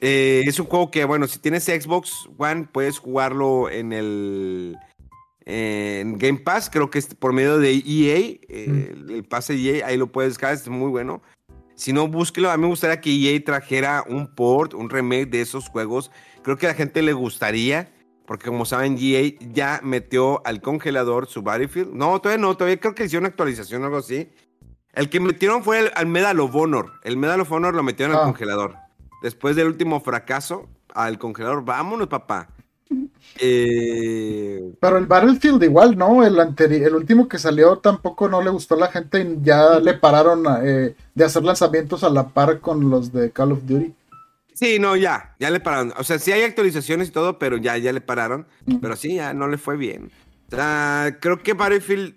Eh, es un juego que, bueno, si tienes Xbox One, puedes jugarlo en el en Game Pass, creo que es por medio de EA, eh, el, el pase EA, ahí lo puedes descargar, es muy bueno. Si no, búsquelo. A mí me gustaría que EA trajera un port, un remake de esos juegos. Creo que a la gente le gustaría, porque como saben, EA ya metió al congelador su Battlefield. No, todavía no, todavía creo que hicieron una actualización o algo así. El que metieron fue el, al Medal of Honor. El Medal of Honor lo metieron al Ah. congelador. Después del último fracaso, al congelador. Vámonos, papá. Eh, Pero el Battlefield igual, ¿no? El el último que salió tampoco no le gustó a la gente y ya le pararon eh, de hacer lanzamientos a la par con los de Call of Duty. Sí, no, ya, ya le pararon. O sea, sí hay actualizaciones y todo, pero ya, ya le pararon. Pero sí, ya no le fue bien. O sea, creo que Battlefield,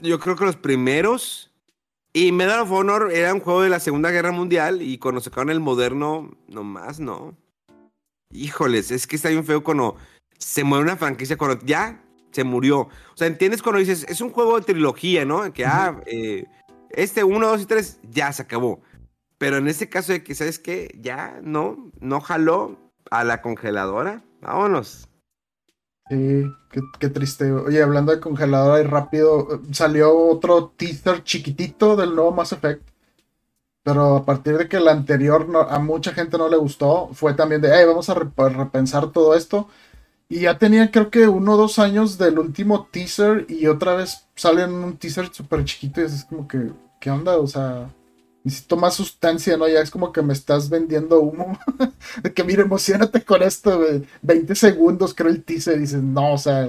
yo creo que los primeros y Medal of Honor era un juego de la Segunda Guerra Mundial y cuando sacaron el moderno, nomás no. Híjoles, es que está bien feo cuando se muere una franquicia, cuando ya se murió. O sea, ¿entiendes cuando dices, es un juego de trilogía, ¿no? Que, ah, eh, este 1, 2 y 3, ya se acabó. Pero en este caso de que, ¿sabes qué? Ya, no, no jaló. a la congeladora. Vámonos. Sí, qué, triste. Oye, hablando de congeladora y rápido, salió otro teaser chiquitito del nuevo Mass Effect. Pero a partir de que el anterior a mucha gente no le gustó, fue también de, hey, vamos a rep- repensar todo esto. Y ya tenían creo que uno o dos años del último teaser y otra vez salen un teaser súper chiquito y es como que, ¿qué onda? O sea, necesito más sustancia, ¿no? Ya es como que me estás vendiendo humo. de que, mira, emocionate con esto, güey. 20 segundos creo el teaser dices, no, o sea,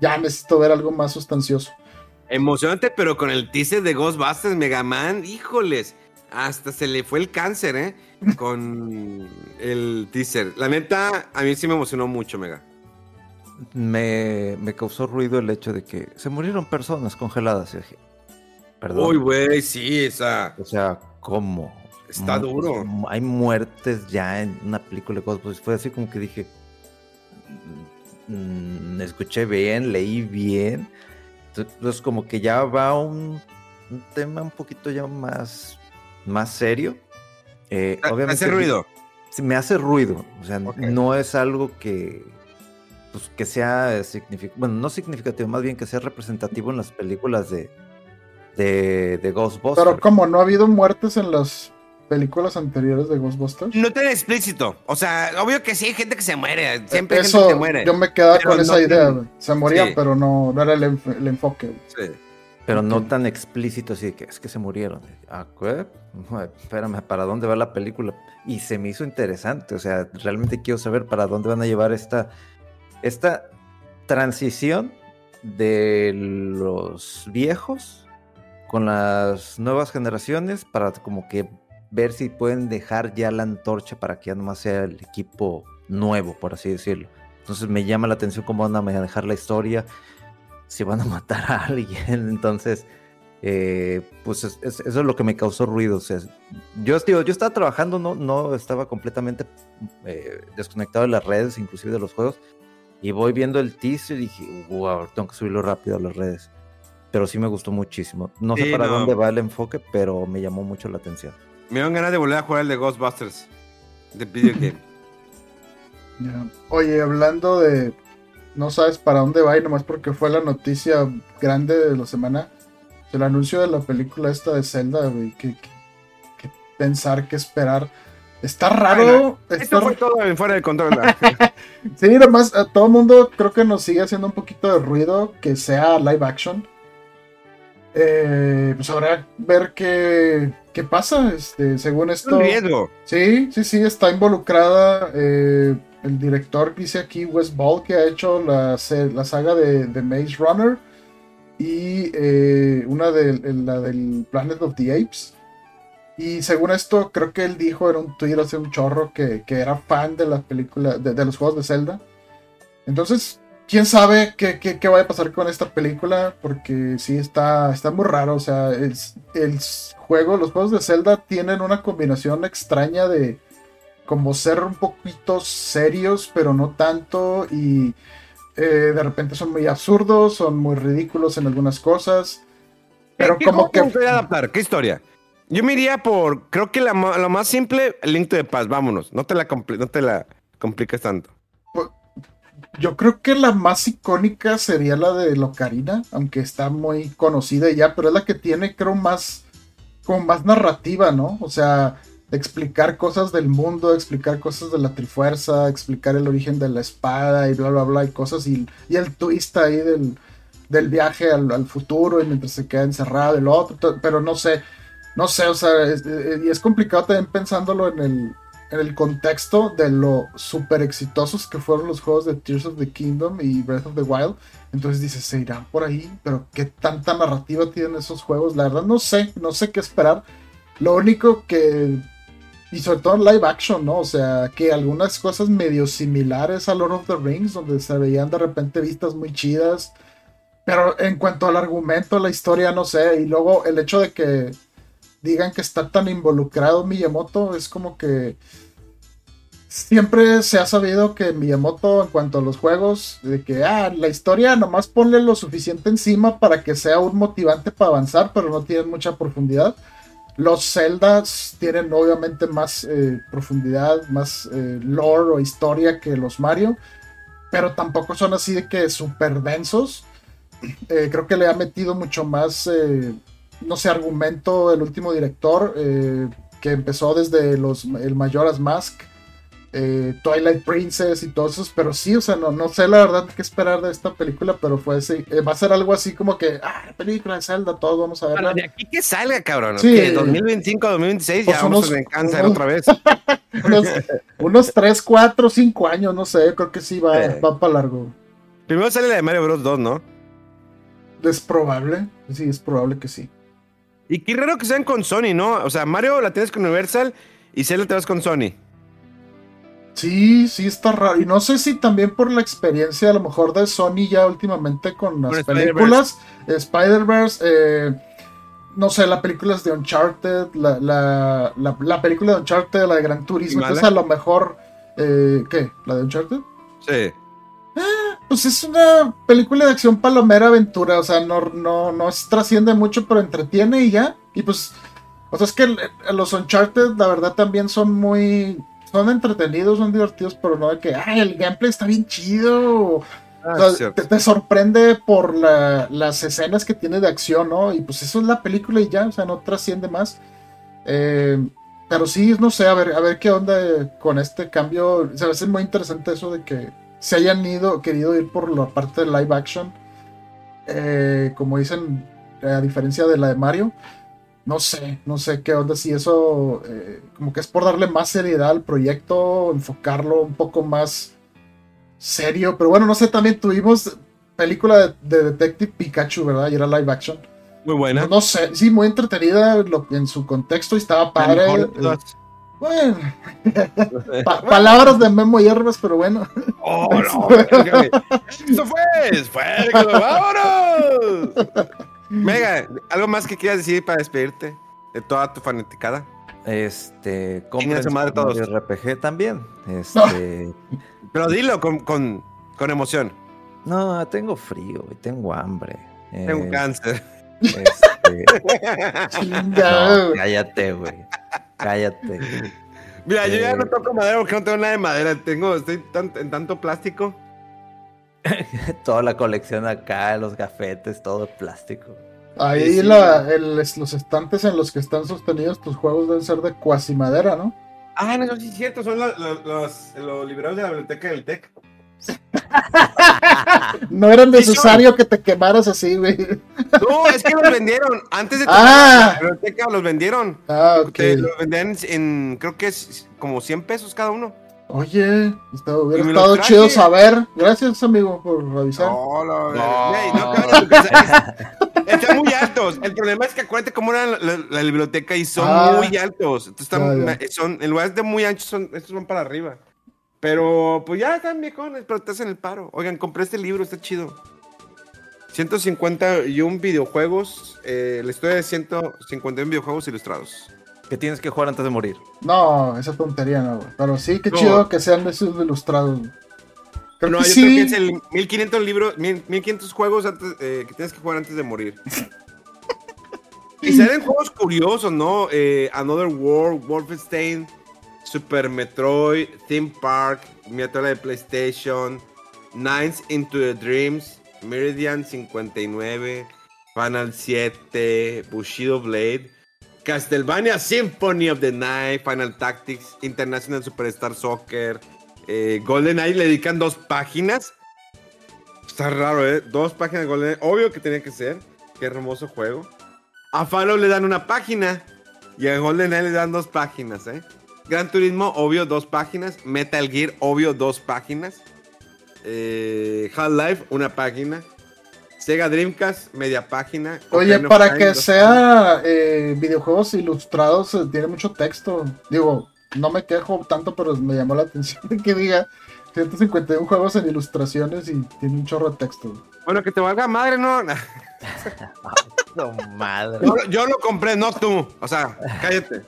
ya necesito ver algo más sustancioso. Emocionante, pero con el teaser de Ghostbusters, Mega Man, híjoles. Hasta se le fue el cáncer, ¿eh? Con el teaser. La neta, a mí sí me emocionó mucho, Mega. Me, me causó ruido el hecho de que se murieron personas congeladas. y dije, Perdón. Uy, güey, sí, esa. O sea, ¿cómo? Está duro. Hay muertes ya en una película de Ghostbusters. Fue así como que dije. mm, escuché bien, leí bien. Entonces, como que ya va un, un tema un poquito ya más, más serio. Eh, Ha- obviamente, Hace ruido. Me hace ruido. O sea, no es algo que. Pues que sea significativo. Bueno, no significativo, más bien que sea representativo en las películas de. De, de Ghostbusters. Pero como no ha habido muertes en las películas anteriores de Ghostbusters. No tan explícito. O sea, obvio que sí hay gente que se muere. Siempre hay Eso, gente que muere. yo me quedaba Pero con no esa idea. tan-. Se moría, Sí. pero no, no era el, enf- el enfoque. Sí. Pero no tan explícito así que es que se murieron. Ah, ¿qué? Espérame, ¿para dónde va la película? Y se me hizo interesante. O sea, realmente quiero saber para dónde van a llevar esta, esta transición de los viejos con las nuevas generaciones para como que ver si pueden dejar ya la antorcha para que ya nomás sea el equipo nuevo, por así decirlo. Entonces me llama la atención cómo van a manejar la historia, si van a matar a alguien. Entonces, eh, pues es- es- eso es lo que me causó ruido. O sea, yo, digo, yo estaba trabajando, no, no estaba completamente eh, desconectado de las redes, inclusive de los juegos. Y voy viendo el teaser y dije, wow, tengo que subirlo rápido a las redes. Pero sí me gustó muchísimo. No sé para no. dónde va el enfoque, pero me llamó mucho la atención. Me dan ganas de volver a jugar el de Ghostbusters. De video game. Ya. Oye, hablando de. No sabes para dónde va y nomás porque fue la noticia grande de la semana. El anuncio de la película esta de Zelda, güey. Que, que- que pensar, que esperar. Está raro. Bueno, está Esto fue todo en fuera del control. Sí, nomás a todo el mundo creo que nos sigue haciendo un poquito de ruido que sea live action. Eh, pues habrá ver qué, qué pasa. Este, según Es esto. un riesgo. Sí, sí, sí, está involucrada. eh, el director dice aquí Wes Ball que ha hecho la, la saga de, de Maze Runner y eh, una de la del Planet of the Apes. Y según esto, creo que él dijo en un tweet hace un chorro que, que era fan de las películas, de, de los juegos de Zelda. Entonces, quién sabe qué, qué, qué vaya a pasar con esta película, porque sí está, está muy raro. O sea, el, el juego, los juegos de Zelda tienen una combinación extraña de como ser un poquito serios, pero no tanto. Y eh, de repente son muy absurdos, son muy ridículos en algunas cosas. Pero ¿Qué como que. adaptar? ¿Qué historia? Yo me iría por, creo que la, lo más simple, el Link to the Past, vámonos. No te la, no te la compliques tanto. Yo creo que la más icónica sería la de Locarina, aunque está muy conocida ya, pero es la que tiene, creo, más, como más narrativa, ¿no? O sea, explicar cosas del mundo, explicar cosas de la Trifuerza, explicar el origen de la espada y bla, bla, bla, y cosas, y, y el twist ahí del, del viaje al, futuro y mientras se queda encerrado lo otro, pero no sé, no sé, o sea, es- y es complicado también pensándolo en el, en el contexto de lo súper exitosos que fueron los juegos de Tears of the Kingdom y Breath of the Wild. Entonces dices, se irán por ahí, pero qué tanta narrativa tienen esos juegos. La verdad no sé, no sé qué esperar. Lo único que, y sobre todo en live action, ¿no? O sea, que algunas cosas medio similares a Lord of the Rings, donde se veían de repente vistas muy chidas. Pero en cuanto al argumento, la historia, no sé. Y luego el hecho de que digan que está tan involucrado Miyamoto es como que siempre se ha sabido que Miyamoto en cuanto a los juegos de que ah la historia nomás ponle lo suficiente encima para que sea un motivante para avanzar pero no tiene mucha profundidad Los Zeldas tienen obviamente más eh, profundidad, más eh, lore o historia que los Mario, pero tampoco son así de que súper densos. Eh, creo que le ha metido mucho más, no sé, argumento el último director, eh, que empezó desde los, el Majora's Mask, eh, Twilight Princess y todos esos, pero sí, o sea, no, no sé la verdad qué esperar de esta película, pero fue así, eh, va a ser algo así como que, ah, película de Zelda, todos vamos a verla. Bueno, de aquí que salga, cabrón. Sí. ¿Qué? 2025, 2026, Pues ya vamos unos- a cáncer unos- otra vez. unos, unos 3, 4, 5 años, no sé, creo que sí va, Eh. va para largo. Primero sale la de Mario Bros 2, ¿no? Es probable, sí, es probable que sí. Y qué raro que sean con Sony, ¿no? O sea, Mario la tienes con Universal y Zelda te vas con Sony. Sí, sí está raro. Y no sé si también por la experiencia a lo mejor de Sony ya últimamente con las películas. Spider-Verse, eh, no sé, las películas de Uncharted, la, la, la, la película de Uncharted, la de Gran Turismo. Entonces a lo mejor... eh, ¿Qué? ¿La de Uncharted? Sí. Pues es una película de acción palomera aventura, o sea, no, no, no es- trasciende mucho, pero entretiene y ya. Y pues, o sea, es que los Uncharted, la verdad, también son muy, son entretenidos, son divertidos, pero no de que, ay, el gameplay está bien chido. Ah, O sea, te, te sorprende por la- las escenas que tiene de acción, ¿no? Y pues eso es la película y ya, o sea, no trasciende más. Eh, pero sí, no sé, a ver, a ver qué onda con este cambio. Se me hace muy interesante eso de que se hayan ido, querido ir por la parte de live action. Eh, como dicen, eh, a diferencia de la de Mario. No sé, no sé qué onda, si eso eh, como que es por darle más seriedad al proyecto, enfocarlo un poco más serio, pero bueno, no sé, también tuvimos película de, de Detective Pikachu, ¿verdad? Y era live action. Muy buena. No, no sé, sí, muy entretenida lo- en su contexto y estaba padre. mejor de todas. Bueno, pa- palabras de Memo Hierbas, pero bueno. ¡Oh, no! verga. ¡Esto fue! ¡Fuego! ¡Vámonos! Mega, ¿algo más que quieras decir para despedirte de toda tu fanaticada? Este, su compren madre Super todos. Mario RPG también. Este, Pero dilo con, con, con emoción. no, tengo frío y tengo hambre. Tengo Eh, cáncer. este, no, cállate, güey. Cállate. Mira, yo ya Eh. no toco madera porque no tengo nada de madera. Tengo, estoy tan- en tanto plástico. Toda la colección acá, los gafetes, todo plástico. Ahí Sí, sí. la- el- los estantes en los que están sostenidos tus juegos deben ser de cuasimadera, ¿no? Ah, no, sí es cierto. Son los, los, los, los libreros de la biblioteca del TEC. No era Sí, necesario que te quemaras así, güey. No, es que los vendieron. Antes de Ah. la biblioteca los vendieron. Ah, ok. Te los vendían en, creo que es como 100 pesos cada uno. Oye, está- hubiera estado chido saber. Gracias, amigo, por avisar. No, no, No. no. Es- Están muy altos. El problema es que acuérdate cómo era la, la- la biblioteca y son Ah. muy altos. Entonces están, son, en lugar de muy anchos, son, estos van para arriba. Pero pues ya están viejones, pero estás en el paro. Oigan, compré este libro, está chido. 151 videojuegos, eh, la historia de 151 videojuegos ilustrados. ¿Qué tienes que jugar antes de morir? No, esa tontería no, güey. Pero sí, qué No. chido que sean esos ilustrados. Creo No, que yo sí. creo que es el 1500 libros, 1000 1500 juegos antes, eh, que tienes que jugar antes de morir. y salen juegos curiosos, ¿no? Eh, Another World, Wolfenstein, Super Metroid, Theme Park, miniatura de PlayStation, Nines into the Dreams, Meridian 59, Final 7, Bushido Blade, Castlevania Symphony of the Night, Final Tactics, International Superstar Soccer, eh, GoldenEye le dedican dos páginas. Está raro, ¿eh? Dos páginas de GoldenEye. Obvio que tenía que ser. Qué hermoso juego. A Fallout le dan una página. Y a GoldenEye le dan dos páginas, ¿eh? Gran Turismo, obvio, dos páginas. Metal Gear, obvio, dos páginas. Eh, Half-Life, una página. Sega Dreamcast, media página. Oye, Ocarina para Time, que sea eh, videojuegos ilustrados, eh, tiene mucho texto. Digo, no me quejo tanto, pero me llamó la atención de que diga 151 juegos en ilustraciones y tiene un chorro de texto. Bueno, que te valga madre, ¿no? No, madre. Yo, yo lo compré, no tú. O sea, cállate.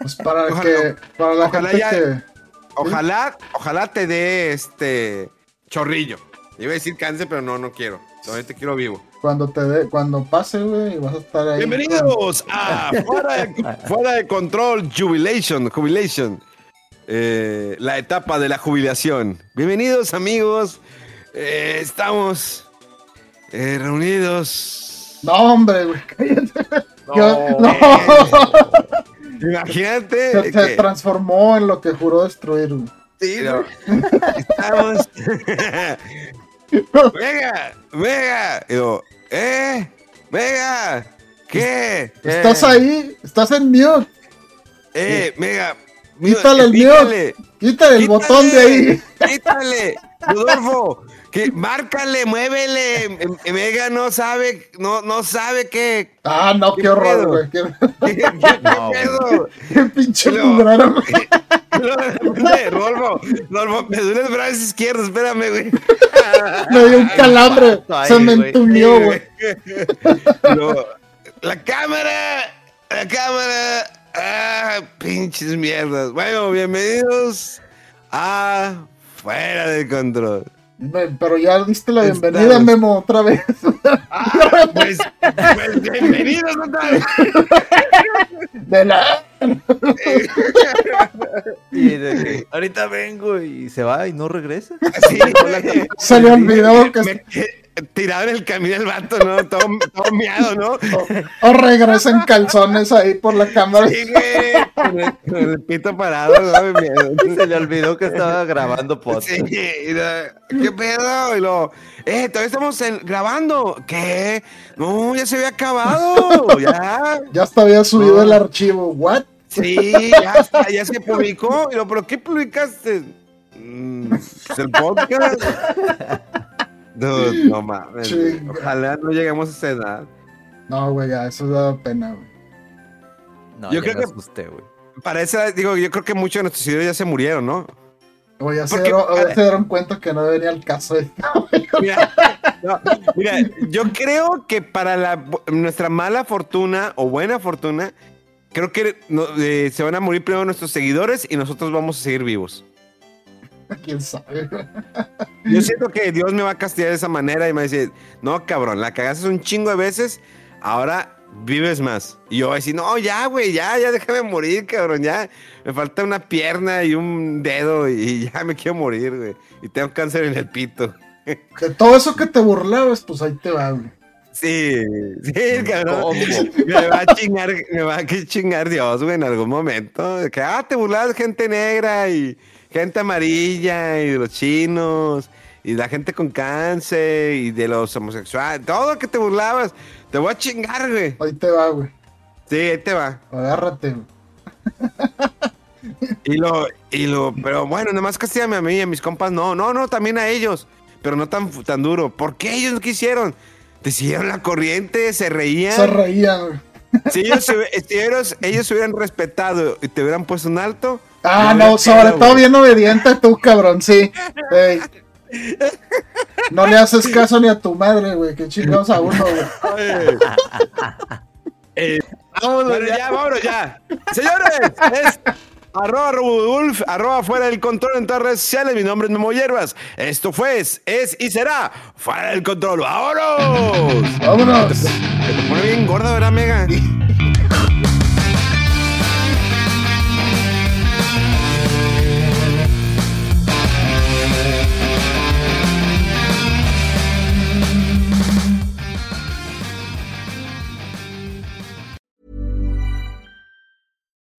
Pues para Ojalá- que para la ojalá gente ya- que Ojalá, ojalá te dé este chorrillo. Iba a decir cáncer, pero no, no quiero. Todavía te quiero vivo. Cuando te dé, cuando pase, güey, vas a estar ahí. Bienvenidos a Fuera de, Fuera de Control Jubilation. Jubilation. Eh, la etapa de la jubilación. Bienvenidos, amigos. Eh, estamos eh, reunidos. No, hombre, güey, cállate. Yo- no. Imagínate. Se, transformó en lo que juró destruir. Sí, no. Estamos. Venga, venga. Y yo, ¿eh? Venga. ¿Qué? Estás Eh, ahí, estás en mute. Eh, venga. Quítale el mute. Quita el quítale, botón de ahí. Quítale. Rodolfo. Que, márcale, muévele. Vega no sabe, no, no sabe qué. Ah, no, ¿Qué qué horror, güey. Qué, ¿Qué, qué pedo? qué pinche. No, repente, Rodolfo, Rodolfo, me duele el brazo izquierdo, espérame, güey. Me dio un calambre. Ay, Se me entumió, güey. No, la cámara, la cámara. Ah, pinches mierdas. Bueno, bienvenidos a Fuera de Control. Me- Pero ya diste la Estamos- bienvenida, Memo, otra vez. Ah, pues, pues bienvenidos otra vez. De la... Y de que, ahorita vengo y se va y no regresa. Sí. Se le olvidó que... Me- tirado en el camino el vato, ¿no? Todo, todo miado, ¿no? O regresa en calzones ahí por la cámara. Sí, güey. Con el, con el pito parado, ¿no? Miedo. Se le olvidó que estaba grabando podcast. Sí, ¿qué pedo? Y lo, eh, todavía estamos en- grabando. ¿Qué? No, ya se había acabado. Ya. Ya hasta había subido No. el archivo. ¿What? Sí, ya, está, ya se publicó. Y lo, ¿pero qué publicaste? Mm, pues el podcast. No, no mames. güey. Chinga. Ojalá no lleguemos a esa edad. No, güey, ya, eso da pena, güey. No, Yo yo creo que- asusté, güey. Para esa, digo, yo creo que muchos de nuestros seguidores ya se murieron, ¿no? O ya se, Porque- dieron, o ya se dieron cuenta que no venía el caso de Mira, no, mira, yo creo que para la, nuestra mala fortuna o buena fortuna, creo que no- eh, se van a morir primero nuestros seguidores y nosotros vamos a seguir vivos. quién sabe. Yo siento que Dios me va a castigar de esa manera y me va a decir, no, cabrón, la cagaste un chingo de veces, ahora vives más. Y yo voy a decir, no, ya, güey, ya, ya déjame morir, cabrón, ya. Me falta una pierna y un dedo y ya me quiero morir, güey. Y tengo cáncer en el pito. De todo eso que te burlabas, pues ahí te va, güey. Sí, sí, cabrón. Me va a chingar, me va a que chingar Dios, güey, en algún momento. De que, ah, te burlabas gente negra y gente amarilla y de los chinos y la gente con cáncer y de los homosexuales. Todo que te burlabas, te voy a chingar, güey. Ahí te va, güey. Sí, ahí te va. Agárrate. Y lo, y lo, pero bueno, nada más castígame a mí y a mis compas, no, no, no, también a ellos, pero no tan, tan duro. ¿Por qué ellos no quisieron? Te siguieron la corriente, se reían. Se reían, güey. Si ellos, si ellos, ellos se hubieran respetado y te hubieran puesto un alto. Ah, no, sobre todo bien obediente tú, cabrón, sí. No le haces caso ni a tu madre, güey. Qué chingados a uno, güey. Eh, vámonos ya, vámonos ya. Señores, es arroba Robudulf, arroba fuera del control en todas las redes sociales. Mi nombre es Memo Hierbas. Esto fue, es, es y será fuera del control. ¡Vámonos! Vámonos. Se te pone bien gorda, ¿verdad, Mega?